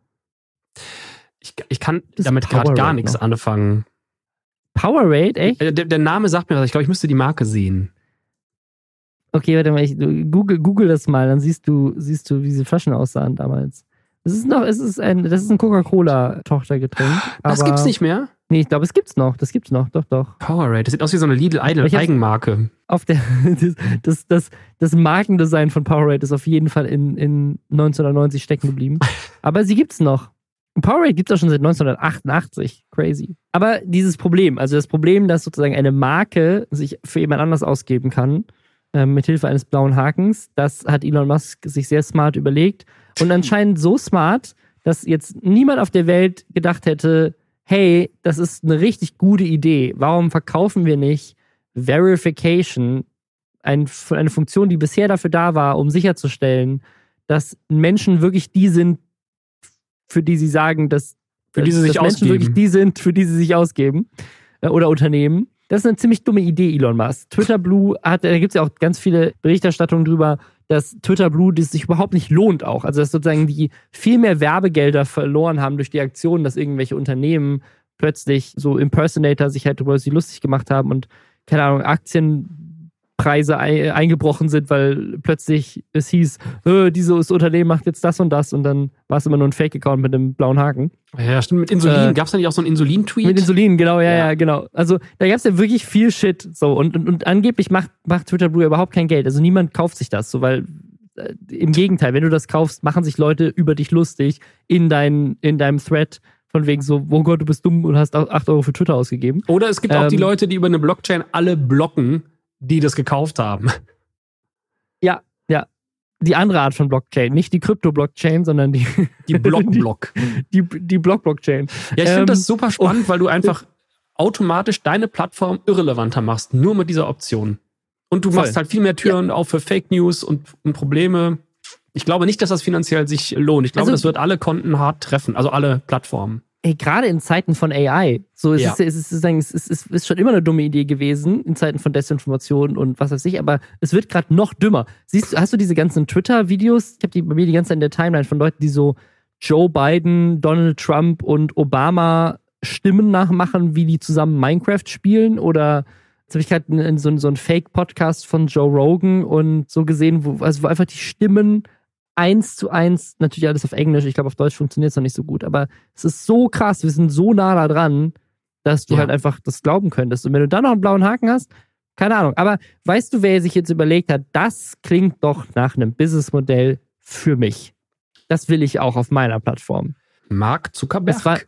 ich, ich kann Das damit gerade gar nichts noch. anfangen. Powerade, echt? Äh, Der, der Name sagt mir was. Ich glaube, ich müsste die Marke sehen. Okay, warte mal, ich, google, google das mal, dann siehst du, siehst du, wie diese Flaschen aussahen damals. Es ist noch, es ist ein, das ist ein Coca-Cola-Tochtergetränk. Das gibt's nicht mehr. Nee, ich glaube, es gibt's noch. Das gibt's noch, doch, doch. Powerade. Das sieht aus wie so eine Lidl Idol Ich hab's- Eigenmarke. Auf der, das, das, das, Markendesign von Powerade ist auf jeden Fall in, in 1990 stecken geblieben. Aber sie gibt's noch. Powerade gibt's auch schon seit 1988. Crazy. Aber dieses Problem, also das Problem, dass sozusagen eine Marke sich für jemand anders ausgeben kann, äh, mit Hilfe eines blauen Hakens, das hat Elon Musk sich sehr smart überlegt. Und anscheinend so smart, dass jetzt niemand auf der Welt gedacht hätte, hey, das ist eine richtig gute Idee. Warum verkaufen wir nicht Verification, ein, eine Funktion, die bisher dafür da war, um sicherzustellen, dass Menschen wirklich die sind, für die sie sagen, dass, Für die sie sich Menschen ausgeben. wirklich die sind, für die sie sich ausgeben äh, oder Unternehmen. Das ist eine ziemlich dumme Idee, Elon Musk. Twitter Blue hat, da gibt es ja auch ganz viele Berichterstattungen drüber, dass Twitter Blue das sich überhaupt nicht lohnt auch. Also dass sozusagen die viel mehr Werbegelder verloren haben durch die Aktion, dass irgendwelche Unternehmen plötzlich so Impersonator sich halt darüber sie lustig gemacht haben und keine Ahnung, Aktienpreise ei- eingebrochen sind, weil plötzlich es hieß, dieses Unternehmen macht jetzt das und das und dann war es immer nur ein Fake-Account mit einem blauen Haken. Ja, stimmt. Mit Insulin. Äh, Gab's da nicht auch so einen Insulin-Tweet? Mit Insulin, genau, ja, Ja. ja, genau. Also da gab es ja wirklich viel Shit. So, und, und, und angeblich macht, macht Twitter Blue überhaupt kein Geld. Also niemand kauft sich das, so weil äh, im Gegenteil, wenn du das kaufst, machen sich Leute über dich lustig in, dein, in deinem Thread. Von wegen so, oh Gott, du bist dumm und hast 8 Euro für Twitter ausgegeben. Oder es gibt auch die Ähm, Leute, die über eine Blockchain alle blocken, die das gekauft haben. Ja, ja. Die andere Art von Blockchain. Nicht die Krypto-Blockchain, sondern die, Die Block-Block. die, die Block-Blockchain. Ja, ich finde Ähm, das super spannend, weil du einfach automatisch deine Plattform irrelevanter machst, nur mit dieser Option. Und du Voll. machst halt viel mehr Türen auf für Fake News und, und Probleme. Ich glaube nicht, dass das finanziell sich lohnt. Ich glaube, Also- das wird alle Konten hart treffen, also alle Plattformen. Ey, gerade in Zeiten von AI, so es Ja. ist, es, ist, es, ist, es ist schon immer eine dumme Idee gewesen, in Zeiten von Desinformation und was weiß ich, aber es wird gerade noch dümmer. Siehst du, hast du diese ganzen Twitter-Videos? Ich habe die bei mir die ganze Zeit in der Timeline von Leuten, die so Joe Biden, Donald Trump und Obama Stimmen nachmachen, wie die zusammen Minecraft spielen oder Jetzt habe ich gerade so, so einen Fake-Podcast von Joe Rogan und so gesehen, wo, also wo einfach die Stimmen eins zu eins, natürlich alles auf Englisch, ich glaube auf Deutsch funktioniert es noch nicht so gut, aber es ist so krass, wir sind so nah da dran, dass du ja. halt einfach das glauben könntest. Und wenn du dann noch einen blauen Haken hast, keine Ahnung. Aber weißt du, wer sich jetzt überlegt hat, das klingt doch nach einem Businessmodell für mich. Das will ich auch auf meiner Plattform. Mark Zuckerberg. Es war,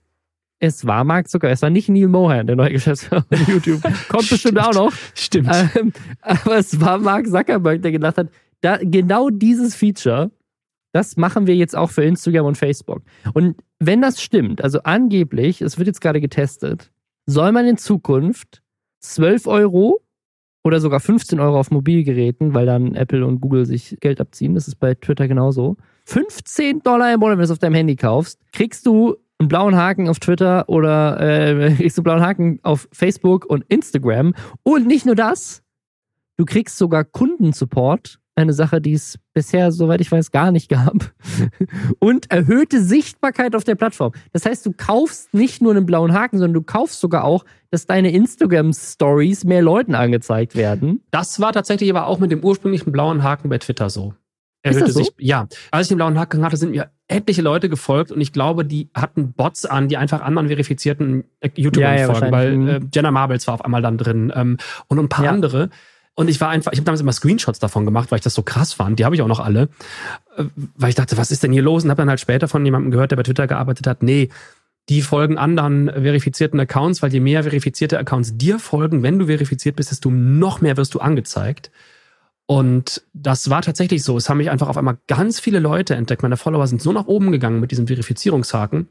es war Mark Zuckerberg. Es war nicht Neil Mohan, der neue Geschäftsführer von YouTube. Kommt bestimmt auch noch. Stimmt. Ähm, aber es war Mark Zuckerberg, der gedacht hat, da, genau dieses Feature, das machen wir jetzt auch für Instagram und Facebook. Und wenn das stimmt, also angeblich, es wird jetzt gerade getestet, soll man in Zukunft 12 Euro oder sogar 15 Euro auf Mobilgeräten, weil dann Apple und Google sich Geld abziehen. Das ist bei Twitter genauso. 15 Dollar im Monat, wenn du es auf deinem Handy kaufst, kriegst du einen blauen Haken auf Twitter oder äh, kriegst du einen blauen Haken auf Facebook und Instagram. Und nicht nur das, du kriegst sogar Kundensupport eine Sache, die es bisher, soweit ich weiß, gar nicht gab. Und erhöhte Sichtbarkeit auf der Plattform. Das heißt, du kaufst nicht nur einen blauen Haken, sondern du kaufst sogar auch, dass deine Instagram-Stories mehr Leuten angezeigt werden. Das war tatsächlich aber auch mit dem ursprünglichen blauen Haken bei Twitter so. Erhöhte so? sich, ja. Als ich den blauen Haken hatte, sind mir etliche Leute gefolgt und ich glaube, die hatten Bots an, die einfach anderen verifizierten YouTubern ja, ja, folgen, weil mhm. äh, Jenna Marbles war auf einmal dann drin ähm, und ein paar ja. andere. Und ich war einfach, ich habe damals immer Screenshots davon gemacht, weil ich das so krass fand. Die habe ich auch noch alle. Äh, weil ich dachte, was ist denn hier los? Und habe dann halt später von jemandem gehört, der bei Twitter gearbeitet hat, nee, die folgen anderen verifizierten Accounts, weil je mehr verifizierte Accounts dir folgen, wenn du verifiziert bist, desto noch mehr wirst du angezeigt. Und das war tatsächlich so. Es haben mich einfach auf einmal ganz viele Leute entdeckt. Meine Follower sind so nach oben gegangen mit diesem Verifizierungshaken.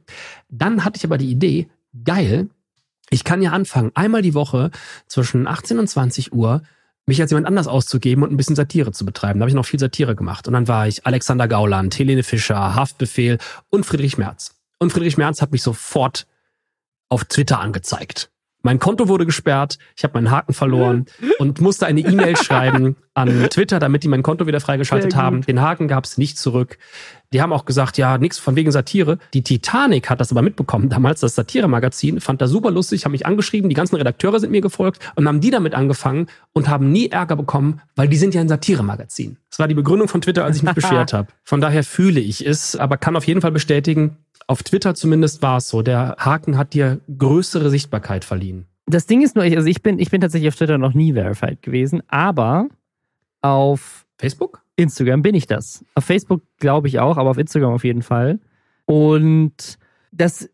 Dann hatte ich aber die Idee, geil, ich kann ja anfangen, einmal die Woche zwischen 18 und 20 Uhr mich als jemand anders auszugeben und ein bisschen Satire zu betreiben. Da habe ich noch viel Satire gemacht. Und dann war ich Alexander Gauland, Helene Fischer, Haftbefehl und Friedrich Merz. Und Friedrich Merz hat mich sofort auf Twitter angezeigt. Mein Konto wurde gesperrt, ich habe meinen Haken verloren und musste eine E-Mail schreiben an Twitter, damit die mein Konto wieder freigeschaltet haben. Den Haken gab es nicht zurück. Die haben auch gesagt, ja, nichts von wegen Satire. Die Titanic hat das aber mitbekommen, damals das Satire-Magazin, fand das super lustig, haben mich angeschrieben, die ganzen Redakteure sind mir gefolgt und haben die damit angefangen und haben nie Ärger bekommen, weil die sind ja ein Satire-Magazin. Das war die Begründung von Twitter, als ich mich beschwert habe. Von daher fühle ich es, aber kann auf jeden Fall bestätigen, auf Twitter zumindest war es so. Der Haken hat dir größere Sichtbarkeit verliehen. Das Ding ist nur, also ich bin, ich bin tatsächlich auf Twitter noch nie verified gewesen, aber auf Facebook? Instagram bin ich das. Auf Facebook glaube ich auch, aber auf Instagram auf jeden Fall. Und das,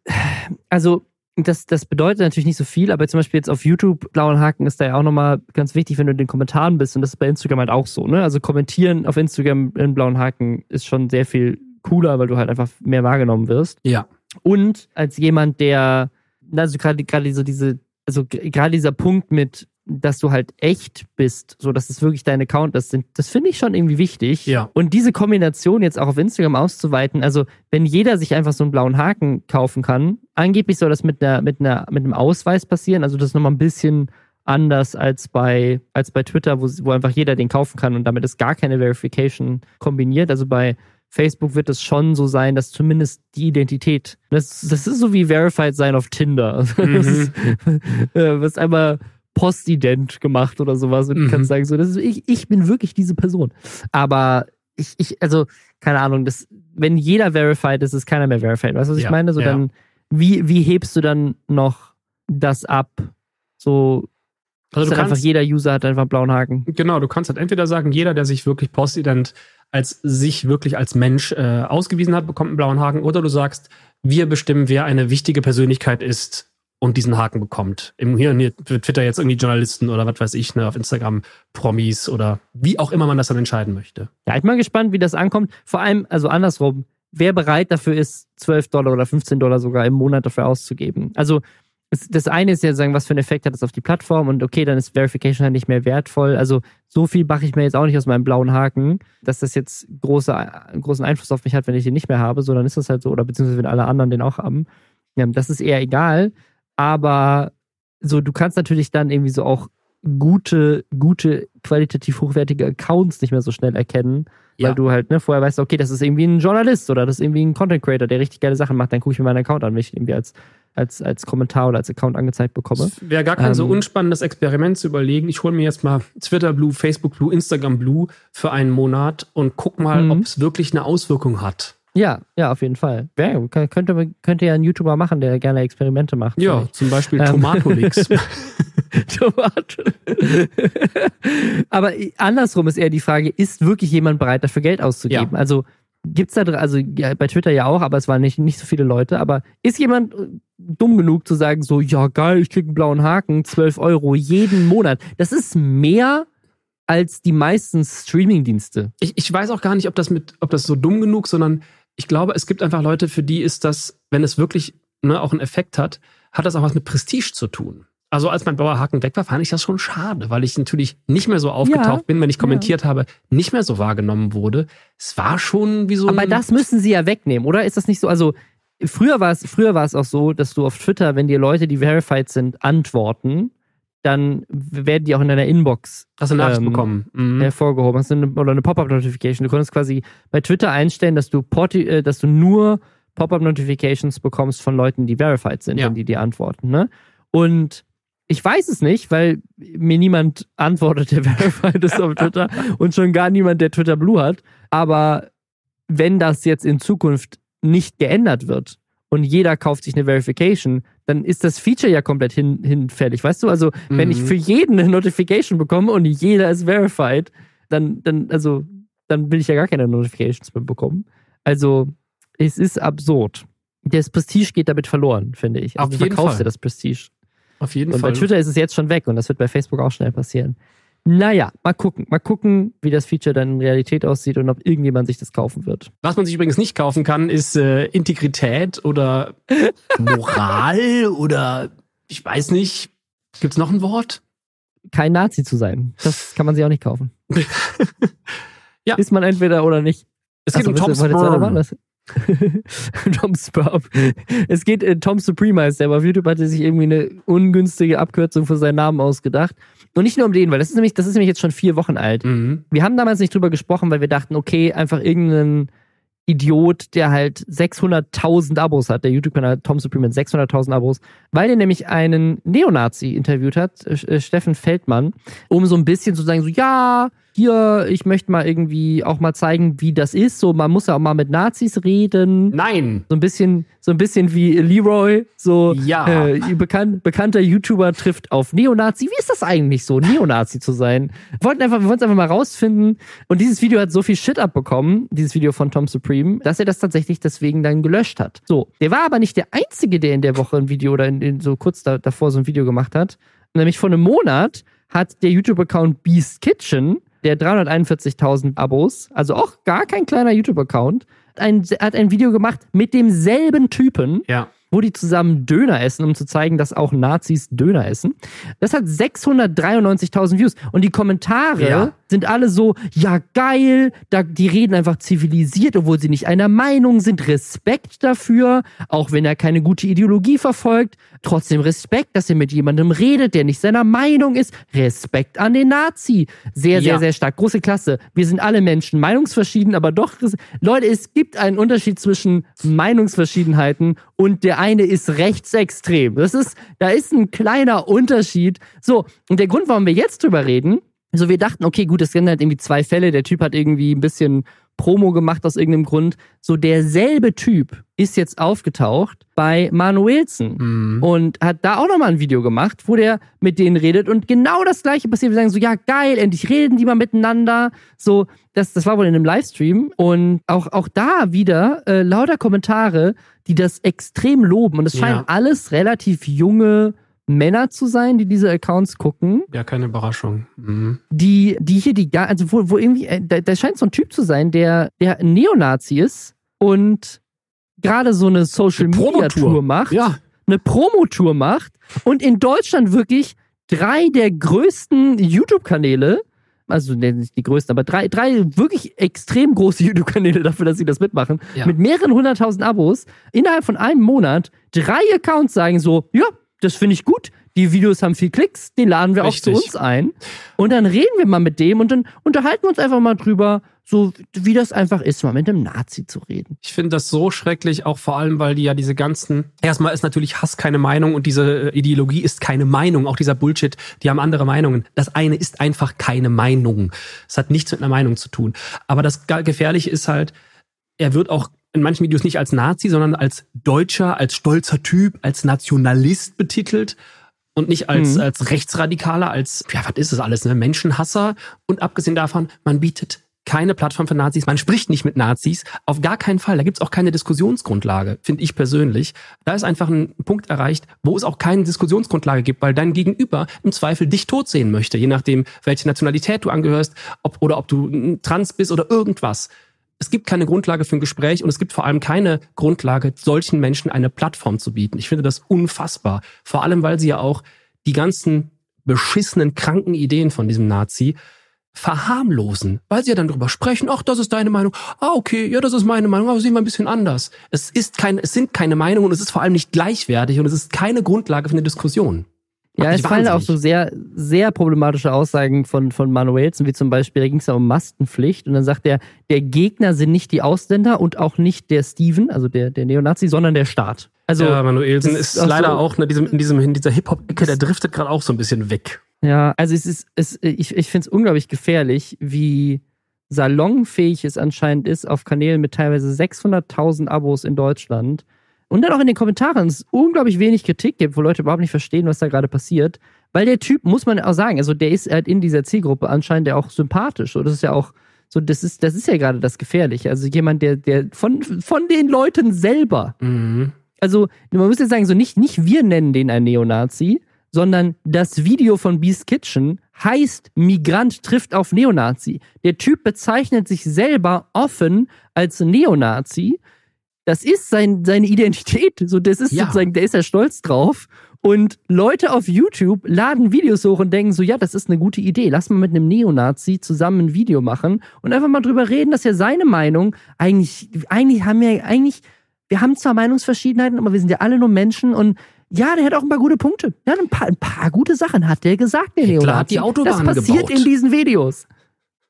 also das, das bedeutet natürlich nicht so viel, aber zum Beispiel jetzt auf YouTube, blauen Haken ist da ja auch nochmal ganz wichtig, wenn du in den Kommentaren bist. Und das ist bei Instagram halt auch so. Ne? Also kommentieren auf Instagram in blauen Haken ist schon sehr viel cooler, weil du halt einfach mehr wahrgenommen wirst. Ja. Und als jemand, der, also gerade gerade so diese, also gerade dieser Punkt mit, dass du halt echt bist, so dass es wirklich dein Account ist, das finde ich schon irgendwie wichtig. Ja. Und diese Kombination jetzt auch auf Instagram auszuweiten, also wenn jeder sich einfach so einen blauen Haken kaufen kann, angeblich soll das mit einer, mit einer, mit einem Ausweis passieren, also das ist nochmal ein bisschen anders als bei, als bei Twitter, wo, wo einfach jeder den kaufen kann und damit ist gar keine Verification kombiniert. Also bei Facebook wird es schon so sein, dass zumindest die Identität, das, das ist so wie Verified sein auf Tinder. Mhm. Das ist, äh, was einmal postident gemacht oder sowas und mhm. du kannst sagen, so, das ist, ich, ich bin wirklich diese Person. Aber ich, ich, also, keine Ahnung, das, wenn jeder verified ist, ist keiner mehr verified. Weißt du, was ja, ich meine? So, ja. dann, wie, wie hebst du dann noch das ab? So, also du kannst, einfach jeder User hat einfach einen blauen Haken. Genau, du kannst halt entweder sagen, jeder, der sich wirklich postident als sich wirklich als Mensch äh, ausgewiesen hat, bekommt einen blauen Haken. Oder du sagst, wir bestimmen, wer eine wichtige Persönlichkeit ist und diesen Haken bekommt. Im hier, hier Twitter jetzt irgendwie Journalisten oder was weiß ich, ne, auf Instagram Promis oder wie auch immer man das dann entscheiden möchte. Ja, ich bin mal gespannt, wie das ankommt. Vor allem, also andersrum, wer bereit dafür ist, 12 Dollar oder 15 Dollar sogar im Monat dafür auszugeben. Also das eine ist ja sagen, was für einen Effekt hat das auf die Plattform und okay, dann ist Verification halt nicht mehr wertvoll. Also so viel mache ich mir jetzt auch nicht aus meinem blauen Haken, dass das jetzt große, großen Einfluss auf mich hat, wenn ich den nicht mehr habe. So, dann ist das halt so. Oder beziehungsweise wenn alle anderen den auch haben. Ja, das ist eher egal. Aber so, du kannst natürlich dann irgendwie so auch gute, gute, qualitativ hochwertige Accounts nicht mehr so schnell erkennen, weil ja. du halt ne, vorher weißt, okay, das ist irgendwie ein Journalist oder das ist irgendwie ein Content Creator, der richtig geile Sachen macht, dann gucke ich mir meinen Account an, wenn ich irgendwie als als, als Kommentar oder als Account angezeigt bekomme. Wäre gar kein Ähm, so unspannendes Experiment zu überlegen. Ich hole mir jetzt mal Twitter Blue, Facebook Blue, Instagram Blue für einen Monat und guck mal, Mhm. ob es wirklich eine Auswirkung hat. Ja, ja, auf jeden Fall. Ja, könnte, könnte ja ein YouTuber machen, der gerne Experimente macht. Ja, zum Beispiel Ähm. Tomatolix. Tomate. Aber andersrum ist eher die Frage, ist wirklich jemand bereit, dafür Geld auszugeben? Also gibt's da, also ja, bei Twitter ja auch, aber es waren nicht, nicht so viele Leute, aber ist jemand dumm genug zu sagen, so, ja geil, ich krieg einen blauen Haken, 12 Euro jeden Monat. Das ist mehr als die meisten Streamingdienste. ich, ich weiß auch gar nicht, ob das mit, ob das so dumm genug, sondern ich glaube, es gibt einfach Leute, für die ist das, wenn es wirklich ne, auch einen Effekt hat, hat das auch was mit Prestige zu tun. Also als mein blauer Haken weg war, fand ich das schon schade, weil ich natürlich nicht mehr so aufgetaucht bin, wenn ich kommentiert habe, nicht mehr so wahrgenommen wurde. Es war schon wie so Aber das müssen sie ja wegnehmen, oder? Ist das nicht so? Also, früher war es, früher war es auch so, dass du auf Twitter, wenn dir Leute, die verified sind, antworten, dann werden die auch in deiner Inbox hast du Nachricht ähm, bekommen. Mhm. hervorgehoben. Hast du eine, oder eine Pop-up-Notification. Du konntest quasi bei Twitter einstellen, dass du, porti äh, dass du nur Pop-up-Notifications bekommst von Leuten, die verified sind, Ja. wenn die dir antworten. Ne? Und ich weiß es nicht, weil mir niemand antwortet, der verified ist auf Twitter und schon gar niemand, der Twitter Blue hat. Aber wenn das jetzt in Zukunft nicht geändert wird und jeder kauft sich eine Verification, dann ist das Feature ja komplett hin, hinfällig. Weißt du, also wenn ich Mhm. für jeden eine Notification bekomme und jeder ist verified, dann, dann, also, dann will ich ja gar keine Notifications mehr bekommen. Also, es ist absurd. Das Prestige geht damit verloren, finde ich. Also, Auf du jeden verkaufst Fall. dir das Prestige. Auf jeden Und Fall. bei Twitter ist es jetzt schon weg und das wird bei Facebook auch schnell passieren. Naja, mal gucken. Mal gucken, wie das Feature dann in Realität aussieht und ob irgendjemand sich das kaufen wird. Was man sich übrigens nicht kaufen kann, ist äh, Integrität oder Moral oder ich weiß nicht. Gibt's noch ein Wort? Kein Nazi zu sein. Das kann man sich auch nicht kaufen. Ja. Ist man entweder oder nicht. Es geht Achso, um Tom Sperm. Tom Sperm. Es geht, äh, Tom Supreme heißt der, aber auf YouTube hat er sich irgendwie eine ungünstige Abkürzung für seinen Namen ausgedacht. Und nicht nur um den, weil das ist nämlich, das ist nämlich jetzt schon vier Wochen alt. Mhm. Wir haben damals nicht drüber gesprochen, weil wir dachten, okay, einfach irgendein Idiot, der halt 600.000 Abos hat, der YouTube-Kanal Tom Supreme mit 600.000 Abos, weil der nämlich einen Neonazi interviewt hat, äh, Steffen Feldmann, um so ein bisschen zu sagen, so, ja, hier, ich möchte mal irgendwie auch mal zeigen, wie das ist. So, man muss ja auch mal mit Nazis reden. Nein. So ein bisschen, so ein bisschen wie Leroy, so Ja. äh, bekannt, bekannter YouTuber trifft auf Neonazi. Wie ist das eigentlich so, Neonazi zu sein? Wir wollten einfach, wir wollten es einfach mal rausfinden. Und dieses Video hat so viel Shit abbekommen, dieses Video von Tom Supreme, dass er das tatsächlich deswegen dann gelöscht hat. So, der war aber nicht der Einzige, der in der Woche ein Video oder in, in so kurz da, davor so ein Video gemacht hat. Nämlich vor einem Monat hat der YouTube-Account Beast Kitchen, der 341.000 Abos, also auch gar kein kleiner YouTube-Account, ein, hat ein Video gemacht mit demselben Typen, Ja. Wo die zusammen Döner essen, um zu zeigen, dass auch Nazis Döner essen. Das hat 693.000 Views. Und die Kommentare Ja. sind alle so, ja geil, da, die reden einfach zivilisiert, obwohl sie nicht einer Meinung sind. Respekt dafür, auch wenn er keine gute Ideologie verfolgt. Trotzdem Respekt, dass er mit jemandem redet, der nicht seiner Meinung ist. Respekt an den Nazi. Sehr, sehr, Ja. sehr stark. Große Klasse. Wir sind alle Menschen meinungsverschieden, aber doch, Leute, es gibt einen Unterschied zwischen Meinungsverschiedenheiten und der eine ist rechtsextrem. Das ist, da ist ein kleiner Unterschied. So, und der Grund, warum wir jetzt drüber reden, so wir dachten, okay, gut, es sind halt irgendwie zwei Fälle. Der Typ hat irgendwie ein bisschen Promo gemacht aus irgendeinem Grund. So derselbe Typ ist jetzt aufgetaucht bei Manuelsen Mhm. und hat da auch nochmal ein Video gemacht, wo der mit denen redet und genau das gleiche passiert. Wir sagen so, ja geil, endlich reden die mal miteinander. So, das, das war wohl in einem Livestream und auch, auch da wieder äh, lauter Kommentare, die das extrem loben und es scheinen Ja. alles relativ junge Männer zu sein, die diese Accounts gucken Ja, keine Überraschung. Mhm. die, die hier die, also wo, wo irgendwie, äh, da, da scheint so ein Typ zu sein, der, der Neonazi ist und gerade so eine Social Eine Media. Tour macht, Ja. eine Promotour macht und in Deutschland wirklich drei der größten YouTube-Kanäle, also nicht die größten, aber drei, drei wirklich extrem große YouTube-Kanäle dafür, dass sie das mitmachen, Ja. mit mehreren hunderttausend Abos, innerhalb von einem Monat drei Accounts sagen so, ja, das finde ich gut, die Videos haben viel Klicks, den laden wir auch Richtig. zu uns ein. Und dann reden wir mal mit dem und dann unterhalten wir uns einfach mal drüber, so wie das einfach ist, mal mit einem Nazi zu reden. Ich finde das so schrecklich, auch vor allem, weil die ja diese ganzen, erstmal ist natürlich Hass keine Meinung und diese äh, Ideologie ist keine Meinung, auch dieser Bullshit, die haben andere Meinungen. Das eine ist einfach keine Meinung. Es hat nichts mit einer Meinung zu tun. Aber das Gefährliche ist halt, er wird auch in manchen Videos nicht als Nazi, sondern als Deutscher, als stolzer Typ, als Nationalist betitelt und nicht als, mhm. als Rechtsradikaler, als, ja, was ist das alles, ne? Menschenhasser. Und abgesehen davon, man bietet keine Plattform für Nazis, man spricht nicht mit Nazis, auf gar keinen Fall. Da gibt's auch keine Diskussionsgrundlage, finde ich persönlich. Da ist einfach ein Punkt erreicht, wo es auch keine Diskussionsgrundlage gibt, weil dein Gegenüber im Zweifel dich tot sehen möchte, je nachdem, welche Nationalität du angehörst, ob, oder ob du trans bist oder irgendwas. Es gibt keine Grundlage für ein Gespräch und es gibt vor allem keine Grundlage, solchen Menschen eine Plattform zu bieten. Ich finde das unfassbar. Vor allem, weil sie ja auch die ganzen beschissenen, kranken Ideen von diesem Nazi verharmlosen, weil sie ja dann drüber sprechen, ach, das ist deine Meinung, ah, okay, ja, das ist meine Meinung, aber sehen wir ein bisschen anders. Es ist kein, es sind keine Meinungen und es ist vor allem nicht gleichwertig und es ist keine Grundlage für eine Diskussion. Ja, es fallen auch so sehr, sehr problematische Aussagen von, von Manuelsen, wie zum Beispiel, da ging es ja um Mastenpflicht und dann sagt er, der Gegner sind nicht die Ausländer und auch nicht der Steven, also der, der Neonazi, sondern der Staat. Also, ja, Manuelsen ist, ist auch leider so, auch in, diesem, in, diesem, in dieser Hip-Hop-Ecke, der driftet gerade auch so ein bisschen weg. Ja, also es ist, es, ich, ich finde es unglaublich gefährlich, wie salonfähig es anscheinend ist auf Kanälen mit teilweise 600.000 Abos in Deutschland. Und dann auch in den Kommentaren es unglaublich wenig Kritik gibt, wo Leute überhaupt nicht verstehen, was da gerade passiert. Weil der Typ, muss man auch sagen, also der ist halt in dieser Zielgruppe anscheinend ja auch sympathisch. So, das ist ja auch, so, das ist, das ist ja gerade das Gefährliche. Also jemand, der, der von, von den Leuten selber. Mhm. Also, man muss jetzt sagen, so nicht, nicht wir nennen den ein Neonazi, sondern das Video von Beast Kitchen heißt Migrant trifft auf Neonazi. Der Typ bezeichnet sich selber offen als Neonazi. Das ist sein, seine Identität. So, das ist ja. sozusagen, der ist ja stolz drauf. Und Leute auf YouTube laden Videos hoch und denken so, ja, das ist eine gute Idee. Lass mal mit einem Neonazi zusammen ein Video machen und einfach mal drüber reden, dass ja seine Meinung eigentlich, eigentlich haben wir, eigentlich, wir haben zwar Meinungsverschiedenheiten, aber wir sind ja alle nur Menschen und ja, der hat auch ein paar gute Punkte. Ja, ein paar, ein paar gute Sachen hat der gesagt, der Hitler hat die Autobahn Das passiert gebaut. in diesen Videos.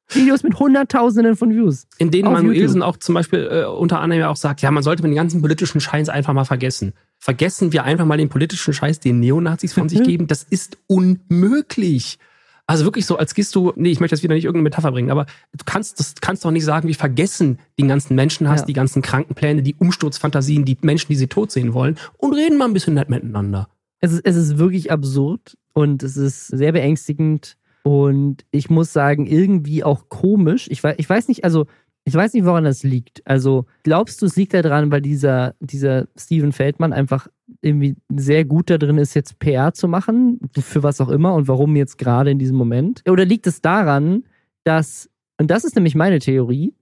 Videos mit Hunderttausenden von Views. In denen Manuelsen auch zum Beispiel äh, unter anderem ja auch sagt, ja, man sollte den ganzen politischen Scheiß einfach mal vergessen. Vergessen wir einfach mal den politischen Scheiß, den Neonazis von sich geben. Das ist unmöglich. Also wirklich so, als gehst du, nee, ich möchte jetzt wieder nicht irgendeine Metapher bringen, aber du kannst, das kannst doch nicht sagen, wie vergessen den ganzen Menschen hast, ja. die ganzen Krankenpläne, die Umsturzfantasien, die Menschen, die sie tot sehen wollen und reden mal ein bisschen nett miteinander. Es ist, es ist wirklich absurd und es ist sehr beängstigend und ich muss sagen, irgendwie auch komisch. Ich weiß, ich weiß nicht, also ich weiß nicht, woran das liegt. Also glaubst du, es liegt daran, weil dieser, dieser Steven Feldmann einfach irgendwie sehr gut da drin ist, jetzt PR zu machen, für was auch immer und warum jetzt gerade in diesem Moment? Oder liegt es daran, dass, und das ist nämlich meine Theorie,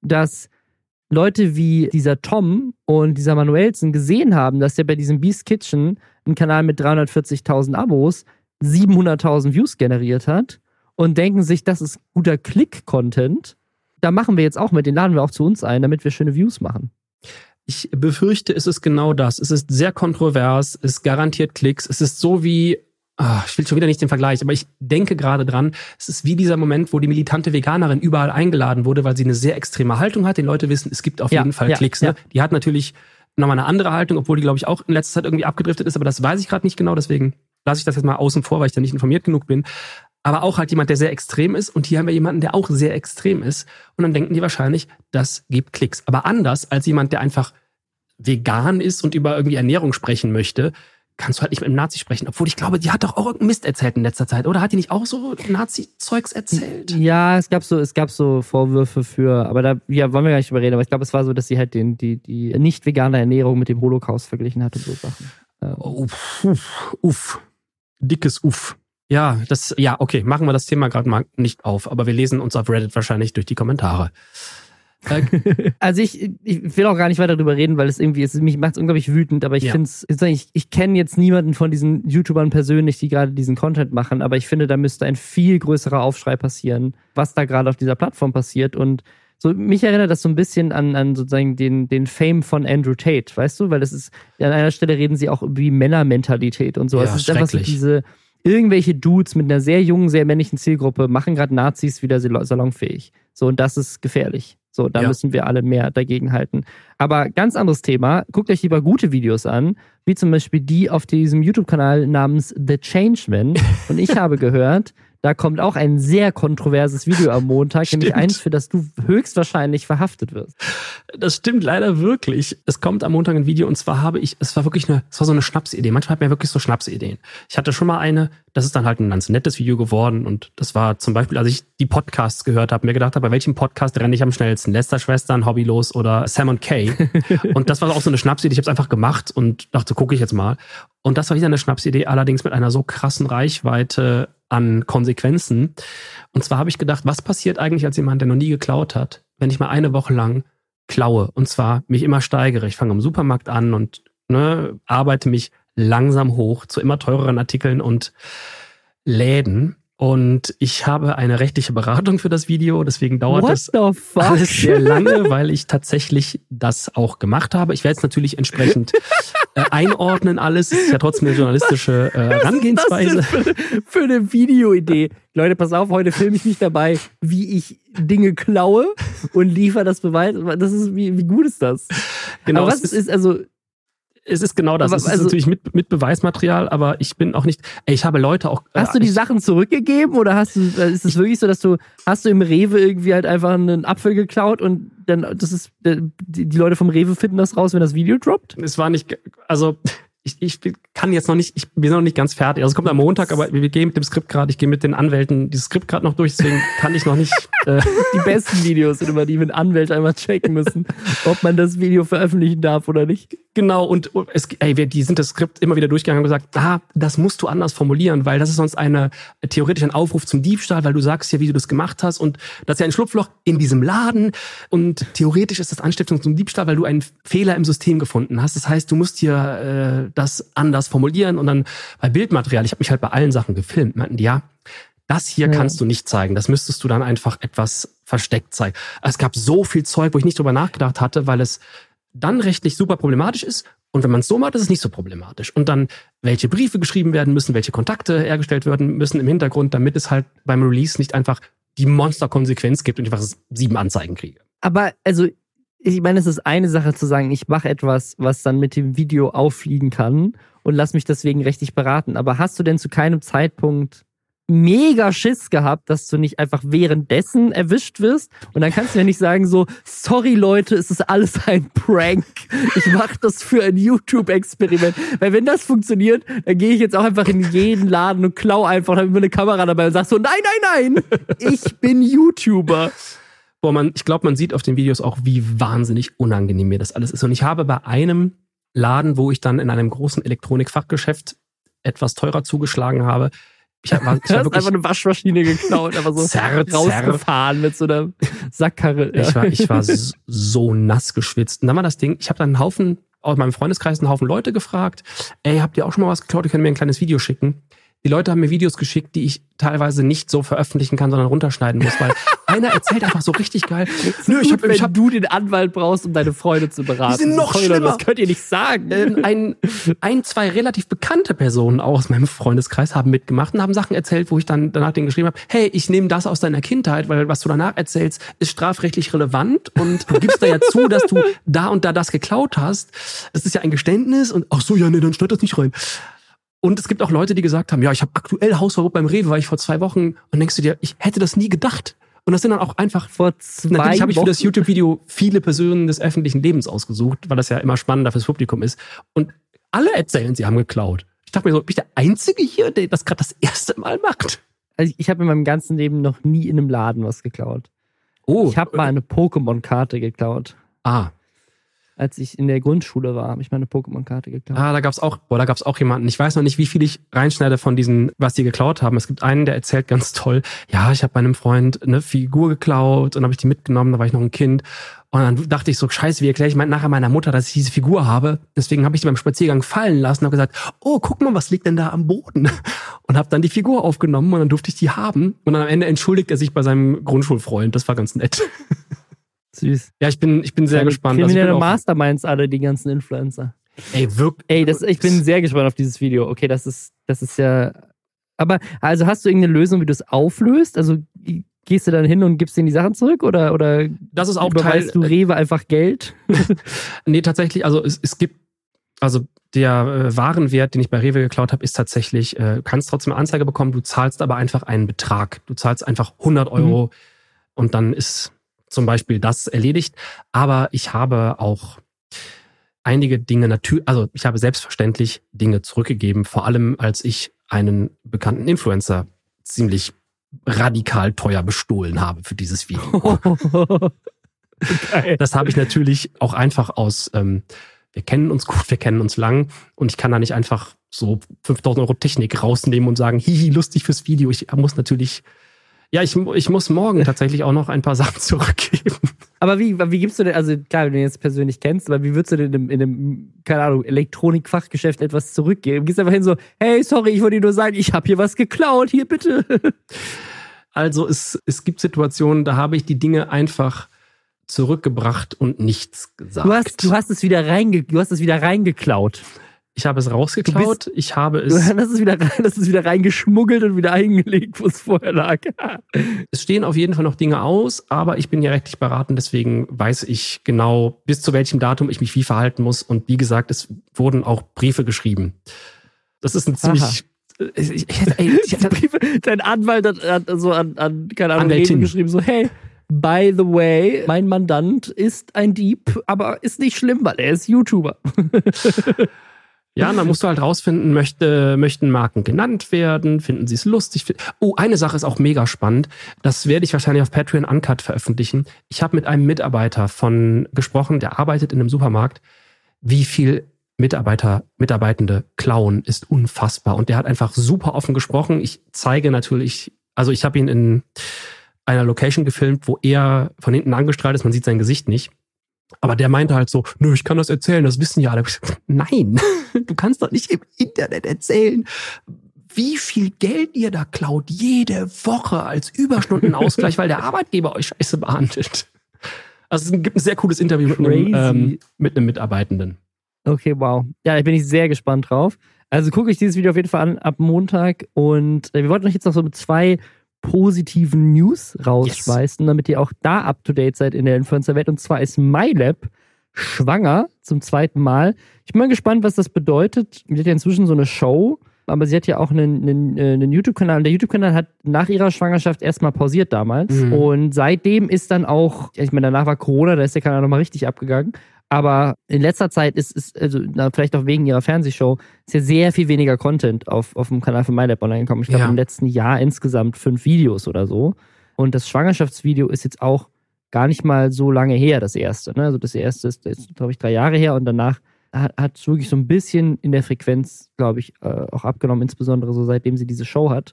dass Leute wie dieser Tom und dieser Manuelsen gesehen haben, dass der bei diesem Beast Kitchen, ein Kanal mit 340.000 Abos, 700.000 Views generiert hat und denken sich, das ist guter Klick-Content. Da machen wir jetzt auch mit, den laden wir auch zu uns ein, damit wir schöne Views machen. Ich befürchte, es ist genau das. Es ist sehr kontrovers, es garantiert Klicks. Es ist so wie, ach, ich will schon wieder nicht den Vergleich, aber ich denke gerade dran, es ist wie dieser Moment, wo die militante Veganerin überall eingeladen wurde, weil sie eine sehr extreme Haltung hat. Den Leute wissen, es gibt auf ja, jeden Fall ja, Klicks. Ne? Ja. Die hat natürlich nochmal eine andere Haltung, obwohl die, glaube ich, auch in letzter Zeit irgendwie abgedriftet ist, aber das weiß ich gerade nicht genau, deswegen lasse ich das jetzt mal außen vor, weil ich da nicht informiert genug bin. Aber auch halt jemand, der sehr extrem ist. Und hier haben wir jemanden, der auch sehr extrem ist. Und dann denken die wahrscheinlich, das gibt Klicks. Aber anders als jemand, der einfach vegan ist und über irgendwie Ernährung sprechen möchte, kannst du halt nicht mit einem Nazi sprechen. Obwohl ich glaube, die hat doch auch irgendeinen Mist erzählt in letzter Zeit, oder? Hat die nicht auch so Nazi-Zeugs erzählt? Ja, es gab so, es gab so Vorwürfe für, aber da ja, wollen wir gar nicht drüber reden, aber ich glaube, es war so, dass sie halt den, die, die nicht vegane Ernährung mit dem Holocaust verglichen hat und so Sachen. Uff, uff, uff. Dickes Uff. Ja, das, ja, okay, machen wir das Thema gerade mal nicht auf, aber wir lesen uns auf Reddit wahrscheinlich durch die Kommentare. also ich, ich will auch gar nicht weiter darüber reden, weil es irgendwie, es, mich macht es unglaublich wütend, aber ich ja. finde es, ich, ich kenne jetzt niemanden von diesen YouTubern persönlich, die gerade diesen Content machen, aber ich finde, da müsste ein viel größerer Aufschrei passieren, was da gerade auf dieser Plattform passiert und so, mich erinnert das so ein bisschen an, an sozusagen den, den Fame von Andrew Tate, weißt du? Weil das ist, an einer Stelle reden sie auch wie Männermentalität und so. Ja, es ist einfach so diese, irgendwelche Dudes mit einer sehr jungen, sehr männlichen Zielgruppe machen gerade Nazis wieder salonfähig. So, und das ist gefährlich. So, da ja. müssen wir alle mehr dagegen halten. Aber ganz anderes Thema. Guckt euch lieber gute Videos an, wie zum Beispiel die auf diesem YouTube-Kanal namens The Changeman. Und ich habe gehört, da kommt auch ein sehr kontroverses Video am Montag, stimmt. nämlich eins, für das du höchstwahrscheinlich verhaftet wirst. Das stimmt leider wirklich. Es kommt am Montag ein Video und zwar habe ich, es war wirklich eine, es war so eine Schnapsidee. Manchmal hat man wirklich so Schnapsideen. Ich hatte schon mal eine, das ist dann halt ein ganz nettes Video geworden und das war zum Beispiel, als ich die Podcasts gehört habe, mir gedacht habe, bei welchem Podcast renne ich am schnellsten? Lester Schwestern, Hobbylos oder Sam und Kay? und das war auch so eine Schnapsidee. Ich habe es einfach gemacht und dachte, gucke ich jetzt mal. Und das war wieder eine Schnapsidee, allerdings mit einer so krassen Reichweite an Konsequenzen. Und zwar habe ich gedacht, was passiert eigentlich als jemand, der noch nie geklaut hat, wenn ich mal eine Woche lang klaue und zwar mich immer steigere. Ich fange im Supermarkt an und ne, arbeite mich langsam hoch zu immer teureren Artikeln und Läden. Und ich habe eine rechtliche Beratung für das Video, deswegen dauert es alles sehr lange, weil ich tatsächlich das auch gemacht habe. Ich werde es natürlich entsprechend äh, einordnen, alles. Es ist ja trotzdem eine journalistische äh, Herangehensweise. Für, für, eine Videoidee. Leute, pass auf, heute filme ich mich dabei, wie ich Dinge klaue und liefere das Beweis. Das ist, wie, wie gut ist das? Genau. Aber was ist, ist also es ist genau das. Aber, es ist also, natürlich mit, mit Beweismaterial, aber ich bin auch nicht. Ey, ich habe Leute auch. Hast äh, du die Sachen zurückgegeben oder hast du, äh, ist es wirklich so, dass du hast du im Rewe irgendwie halt einfach einen Apfel geklaut und dann das ist äh, die, die Leute vom Rewe finden das raus, wenn das Video droppt? Es war nicht, also ich, ich kann jetzt noch nicht, ich bin noch nicht ganz fertig. Also es kommt am Montag, aber wir gehen mit dem Skript gerade, ich gehe mit den Anwälten dieses Skript gerade noch durch, deswegen kann ich noch nicht. Äh die besten Videos sind immer die mit Anwälten einmal checken müssen, ob man das Video veröffentlichen darf oder nicht. Genau, und es, ey, wir, die sind das Skript immer wieder durchgegangen und gesagt, ah, das musst du anders formulieren, weil das ist sonst eine theoretisch ein Aufruf zum Diebstahl, weil du sagst ja, wie du das gemacht hast und das ist ja ein Schlupfloch in diesem Laden und theoretisch ist das Anstiftung zum Diebstahl, weil du einen Fehler im System gefunden hast. Das heißt, du musst hier äh, das anders formulieren und dann bei Bildmaterial, ich habe mich halt bei allen Sachen gefilmt, meinten die, ja, das hier ja. kannst du nicht zeigen. Das müsstest du dann einfach etwas versteckt zeigen. Es gab so viel Zeug, wo ich nicht drüber nachgedacht hatte, weil es dann rechtlich super problematisch ist. Und wenn man es so macht, ist es nicht so problematisch. Und dann, welche Briefe geschrieben werden müssen, welche Kontakte hergestellt werden müssen im Hintergrund, damit es halt beim Release nicht einfach die Monsterkonsequenz gibt und ich einfach sieben Anzeigen kriege. Aber also ich meine, es ist eine Sache zu sagen, ich mache etwas, was dann mit dem Video auffliegen kann und lass mich deswegen rechtlich beraten. Aber hast du denn zu keinem Zeitpunkt mega Schiss gehabt, dass du nicht einfach währenddessen erwischt wirst? Und dann kannst du ja nicht sagen so, sorry Leute, es ist alles ein Prank. Ich mache das für ein YouTube-Experiment. Weil wenn das funktioniert, dann gehe ich jetzt auch einfach in jeden Laden und klau einfach, habe ich eine Kamera dabei und sag so, nein, nein, nein, ich bin YouTuber. Boah, man, ich glaube, man sieht auf den Videos auch, wie wahnsinnig unangenehm mir das alles ist. Und ich habe bei einem Laden, wo ich dann in einem großen Elektronikfachgeschäft etwas teurer zugeschlagen habe, ich habe ich hab einfach eine Waschmaschine geklaut, aber so zerr, rausgefahren zerr. mit so einer Sackkarre. Ja. Ich war, ich war so nass geschwitzt. Und dann war das Ding, ich habe dann einen Haufen, aus meinem Freundeskreis einen Haufen Leute gefragt, ey, habt ihr auch schon mal was geklaut? Ihr könnt mir ein kleines Video schicken die Leute haben mir Videos geschickt, die ich teilweise nicht so veröffentlichen kann, sondern runterschneiden muss, weil einer erzählt einfach so richtig geil. Nö, ich hab, wenn ich hab, du den Anwalt brauchst, um deine Freunde zu beraten. Die sind noch Sorry, schlimmer. Das könnt ihr nicht sagen. Ähm, ein, ein, zwei relativ bekannte Personen auch aus meinem Freundeskreis haben mitgemacht und haben Sachen erzählt, wo ich dann danach denen geschrieben habe, hey, ich nehme das aus deiner Kindheit, weil was du danach erzählst, ist strafrechtlich relevant und du gibst da ja zu, dass du da und da das geklaut hast. Das ist ja ein Geständnis und ach so, ja, nee, dann schneid das nicht rein. Und es gibt auch Leute, die gesagt haben, ja, ich habe aktuell Hausverbot beim Rewe, war ich vor zwei Wochen. Und denkst du dir, ich hätte das nie gedacht. Und das sind dann auch einfach vor zwei Natürlich habe ich für das YouTube-Video viele Personen des öffentlichen Lebens ausgesucht, weil das ja immer spannender fürs Publikum ist. Und alle erzählen, sie haben geklaut. Ich dachte mir so, bin ich der Einzige hier, der das gerade das erste Mal macht? Also ich habe in meinem ganzen Leben noch nie in einem Laden was geklaut. Oh. Ich habe mal eine Pokémon-Karte geklaut. Ah als ich in der Grundschule war, habe ich meine Pokémon-Karte geklaut. Ah, da gab's auch, boah, da gab's auch jemanden. Ich weiß noch nicht, wie viel ich reinschneide von diesen, was die geklaut haben. Es gibt einen, der erzählt ganz toll, ja, ich habe bei einem Freund eine Figur geklaut und habe ich die mitgenommen, da war ich noch ein Kind. Und dann dachte ich so, scheiße, wie erkläre ich nachher meiner Mutter, dass ich diese Figur habe? Deswegen habe ich die beim Spaziergang fallen lassen und habe gesagt, oh, guck mal, was liegt denn da am Boden? Und habe dann die Figur aufgenommen und dann durfte ich die haben. Und dann am Ende entschuldigt er sich bei seinem Grundschulfreund. Das war ganz nett. Süß. Ja, ich bin, ich bin sehr ja, gespannt. Kriminelle also Masterminds alle, die ganzen Influencer. Ey, wirklich. Ey, das, ich bin sehr gespannt auf dieses Video. Okay, das ist, das ist ja Aber also hast du irgendeine Lösung, wie du es auflöst? Also gehst du dann hin und gibst denen die Sachen zurück oder oder Das ist auch überweist Teil. du Rewe einfach Geld? Nee, tatsächlich, also es, es gibt, also der äh, Warenwert, den ich bei Rewe geklaut habe, ist tatsächlich, äh, kannst trotzdem eine Anzeige bekommen, du zahlst aber einfach einen Betrag. Du zahlst einfach 100 Euro und dann ist zum Beispiel das erledigt. Aber ich habe auch einige Dinge natürlich, also ich habe selbstverständlich Dinge zurückgegeben, vor allem als ich einen bekannten Influencer ziemlich radikal teuer bestohlen habe für dieses Video. Das habe ich natürlich auch einfach aus, ähm, wir kennen uns gut, wir kennen uns lang und ich kann da nicht einfach so 5000 Euro Technik rausnehmen und sagen, hihi, lustig fürs Video. Ich muss natürlich, ja, ich, ich muss morgen tatsächlich auch noch ein paar Sachen zurückgeben. Aber wie, wie gibst du denn, also klar, wenn du ihn jetzt persönlich kennst, aber wie würdest du denn in einem, in einem keine Ahnung, Elektronikfachgeschäft etwas zurückgeben? Gehst einfach hin so, hey, sorry, ich wollte dir nur sagen, ich habe hier was geklaut, hier bitte. Also es, es gibt Situationen, da habe ich die Dinge einfach zurückgebracht und nichts gesagt. Du hast, du hast es wieder reinge, du hast es wieder reingeklaut. Ich habe es rausgeklaut, ich habe es hast es wieder, hast es wieder reingeschmuggelt und wieder eingelegt, wo es vorher lag. Es stehen auf jeden Fall noch Dinge aus, aber ich bin ja rechtlich beraten, deswegen weiß ich genau, bis zu welchem Datum ich mich wie verhalten muss. Und wie gesagt, es wurden auch Briefe geschrieben. Das ist ein ziemlich. Aha. Ich, ich, ey, ich Briefe, dein Anwalt hat, hat so an, an keine Ahnung, Anwältin. Geschrieben, so, hey, by the way, mein Mandant ist ein Dieb, aber ist nicht schlimm, weil er ist YouTuber. ja, und dann musst du halt rausfinden, möchte, möchten Marken genannt werden, finden sie es lustig. Oh, eine Sache ist auch mega spannend. Das werde ich wahrscheinlich auf Patreon Uncut veröffentlichen. Ich habe mit einem Mitarbeiter von gesprochen, der arbeitet in einem Supermarkt. Wie viel Mitarbeiter, Mitarbeitende klauen, ist unfassbar. Und der hat einfach super offen gesprochen. Ich zeige natürlich, also ich habe ihn in einer Location gefilmt, wo er von hinten angestrahlt ist, man sieht sein Gesicht nicht. Aber der meinte halt so, nö, ich kann das erzählen, das wissen ja alle. Nein, du kannst doch nicht im Internet erzählen, wie viel Geld ihr da klaut, jede Woche als Überstundenausgleich, weil der Arbeitgeber euch scheiße behandelt. Also es gibt ein sehr cooles Interview mit einem, ähm, mit einem Mitarbeitenden. Okay, wow. Ja, da bin ich sehr gespannt drauf. Also gucke ich dieses Video auf jeden Fall an ab Montag und äh, wir wollten euch jetzt noch so mit zwei positiven News rausschmeißen, damit ihr auch da up to date seid in der Influencer-Welt. Und zwar ist MyLab schwanger zum zweiten Mal. Ich bin mal gespannt, was das bedeutet. Sie hat ja inzwischen so eine Show, aber sie hat ja auch einen, einen, äh, einen YouTube-Kanal. Und der YouTube-Kanal hat nach ihrer Schwangerschaft erstmal pausiert damals. Mhm. Und seitdem ist dann auch, ich meine, danach war Corona, da ist der Kanal nochmal richtig abgegangen. Aber in letzter Zeit ist es, also na, vielleicht auch wegen ihrer Fernsehshow, ist ja sehr viel weniger Content auf, auf dem Kanal von MyLab online gekommen. Ich glaube, Ja. im letzten Jahr insgesamt fünf Videos oder so. Und das Schwangerschaftsvideo ist jetzt auch gar nicht mal so lange her, das erste. Ne? Also das erste ist, ist glaube ich, drei Jahre her und danach hat es wirklich so ein bisschen in der Frequenz, glaube ich, äh, auch abgenommen, insbesondere so seitdem sie diese Show hat.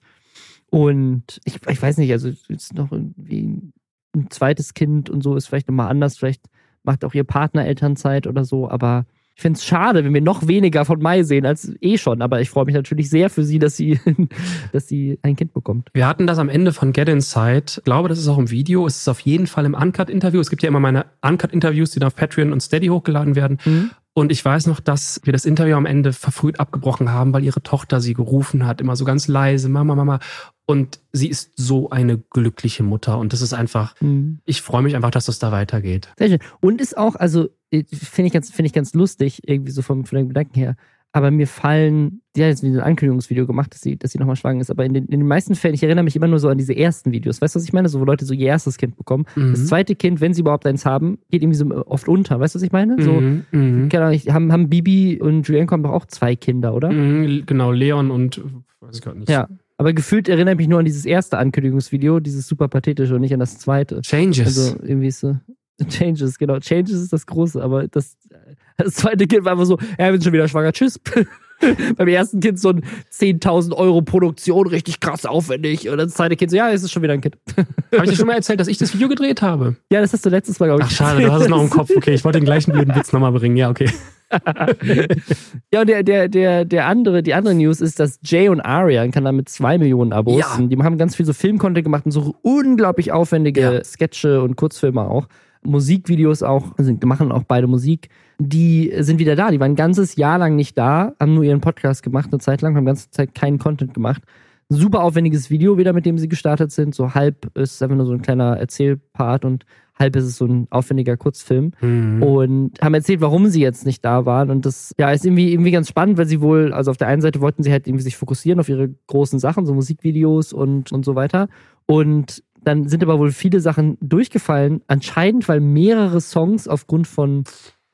Und ich, ich weiß nicht, also jetzt noch irgendwie ein zweites Kind und so ist vielleicht nochmal anders. Vielleicht macht auch ihr Partner Elternzeit oder so, aber ich finde es schade, wenn wir noch weniger von Mai sehen als eh schon. Aber ich freue mich natürlich sehr für sie, dass sie, dass sie ein Kind bekommt. Wir hatten das am Ende von Get Inside. Ich glaube, das ist auch im Video. Es ist auf jeden Fall im Uncut-Interview. Es gibt ja immer meine Uncut-Interviews, die dann auf Patreon und Steady hochgeladen werden. Und ich weiß noch, dass wir das Interview am Ende verfrüht abgebrochen haben, weil ihre Tochter sie gerufen hat, immer so ganz leise, Mama, Mama. Und sie ist so eine glückliche Mutter. Und das ist einfach, Mhm. ich freue mich einfach, dass das da weitergeht. Sehr schön. Und ist auch, also äh, finde ich, ganz, finde ich ganz lustig, irgendwie so vom, von den Gedanken her. Aber mir fallen, die hat jetzt ein Ankündigungsvideo gemacht, dass sie, dass sie nochmal schwanger ist. Aber in den, in den meisten Fällen, ich erinnere mich immer nur so an diese ersten Videos. Weißt du, was ich meine? So, wo Leute so ihr erstes Kind bekommen. Mhm. Das zweite Kind, wenn sie überhaupt eins haben, geht irgendwie so oft unter. Weißt du, was ich meine? So, Mhm. Mhm. keine Ahnung, ich- haben, haben Bibi und Julianne kommen doch auch zwei Kinder, oder? Mhm. Genau, Leon und, weiß ich gerade nicht. Ja. Aber gefühlt erinnere ich mich nur an dieses erste Ankündigungsvideo, dieses super pathetische und nicht an das zweite. Changes. Also irgendwie ist so. Changes, genau. Changes ist das Große, aber das, das zweite Kind war einfach so, ja, wir sind schon wieder schwanger, tschüss. Beim ersten Kind so ein 10.000 Euro Produktion, richtig krass aufwendig. Und das zweite Kind so, ja, es ist schon wieder ein Kind. Habe ich dir schon mal erzählt, dass ich das Video gedreht habe? Ja, das hast du letztes Mal, glaube ich. Ach, schade, du hast es noch im Kopf. Okay, ich wollte den gleichen blöden Witz nochmal bringen. Ja, okay. Ja, und der, der, der, der andere, die andere News ist, dass Jay und Aria, ein Kanal mit zwei Millionen Abos, Ja. die haben ganz viel so Filmcontent gemacht und so unglaublich aufwendige Ja. Sketche und Kurzfilme auch. Musikvideos auch, also machen auch beide Musik. Die sind wieder da. Die waren ein ganzes Jahr lang nicht da, haben nur ihren Podcast gemacht, eine Zeit lang, haben die ganze Zeit keinen Content gemacht. super aufwendiges Video wieder, mit dem sie gestartet sind. So halb ist es einfach nur so ein kleiner Erzählpart und halb ist es so ein aufwendiger Kurzfilm. Mhm. Und haben erzählt, warum sie jetzt nicht da waren. Und das ja, ist irgendwie, irgendwie ganz spannend, weil sie wohl, also auf der einen Seite wollten sie halt irgendwie sich fokussieren auf ihre großen Sachen, so Musikvideos und, und so weiter. Und dann sind aber wohl viele Sachen durchgefallen, anscheinend, weil mehrere Songs aufgrund von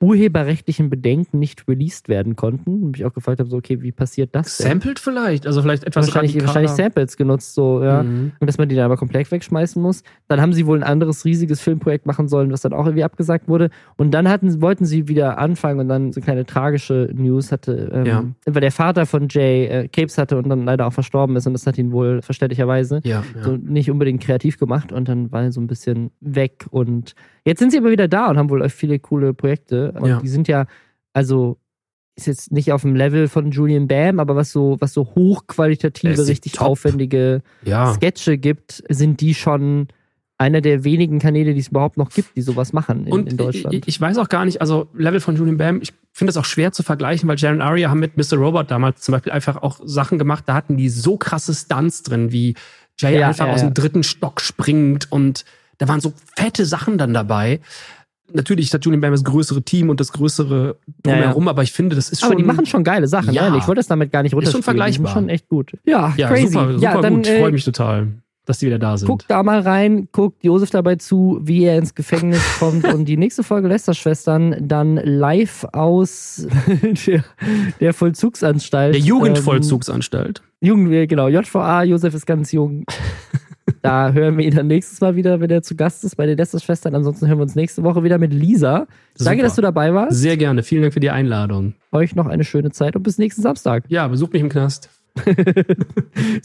urheberrechtlichen Bedenken nicht released werden konnten. Und mich auch gefragt habe, so, okay, wie passiert das denn? Sampled vielleicht, also vielleicht etwas wahrscheinlich, radikaler. wahrscheinlich Samples genutzt, so, ja. Mhm. Und dass man die dann aber komplett wegschmeißen muss. Dann haben sie wohl ein anderes riesiges Filmprojekt machen sollen, was dann auch irgendwie abgesagt wurde. Und dann hatten, wollten sie wieder anfangen und dann so eine kleine tragische News hatte, ähm, Ja. weil der Vater von Jay äh, Krebs hatte und dann leider auch verstorben ist und das hat ihn wohl verständlicherweise Ja, ja. so nicht unbedingt kreativ gemacht und dann war er so ein bisschen weg. Und jetzt sind sie aber wieder da und haben wohl viele coole Projekte. Und Ja. die sind ja, also ist jetzt nicht auf dem Level von Julian Bam, aber was so, was so hochqualitative, richtig top. aufwendige ja. Sketche gibt, sind die schon einer der wenigen Kanäle, die es überhaupt noch gibt, die sowas machen in, Und in Deutschland. Ich, ich weiß auch gar nicht, also Level von Julian Bam, ich finde das auch schwer zu vergleichen, weil Jaron Aria haben mit Mr. Robot damals zum Beispiel einfach auch Sachen gemacht, da hatten die so krasse Stunts drin, wie Jay Ja, einfach ja, aus dem dritten Stock springt und da waren so fette Sachen dann dabei. Natürlich hat Julian Bam das größere Team und das größere drumherum, aber ich finde, das ist aber schon. die machen schon geile Sachen, Ja. ne? Ich wollte das damit gar nicht Ist schon vergleichbar. schon echt gut. Ja, ja, crazy. super, super ja, dann, gut. Ich äh, freue mich total, dass die wieder da sind. Guckt da mal rein, guckt Josef dabei zu, wie er ins Gefängnis kommt und die nächste Folge Lästerschwestern dann live aus der, der Vollzugsanstalt. Der Jugendvollzugsanstalt. Ähm, Jugend, genau, JVA, Josef ist ganz jung. Da hören wir ihn dann nächstes Mal wieder, wenn er zu Gast ist bei den Lästerschwestern. Ansonsten hören wir uns nächste Woche wieder mit Lisa. Danke, Super. dass du dabei warst. Sehr gerne. Vielen Dank für die Einladung. Euch noch eine schöne Zeit und bis nächsten Samstag. Ja, besuch mich im Knast.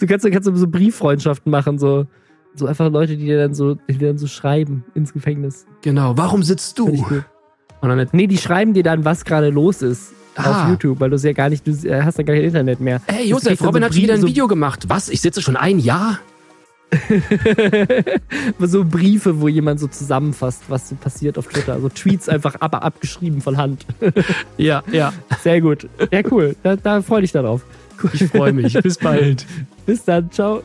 Du kannst, du kannst so Brieffreundschaften machen, so, so einfach Leute, die dir dann so, die dir dann so schreiben ins Gefängnis. Genau. Warum sitzt du? Und dann Nee, die schreiben dir dann, was gerade los ist Ah. auf YouTube, weil du ja gar nicht, du hast ja gar kein Internet mehr. Hey Josef, dann Robin so hat wieder ein Video gemacht. Was? Ich sitze schon ein Jahr? So, Briefe, wo jemand so zusammenfasst, was so passiert auf Twitter. Also Tweets einfach aber abgeschrieben von Hand. Ja, ja. Sehr gut. Ja, cool. Da, da freue ich darauf. Ich freue mich. Bis bald. Bis dann. Ciao.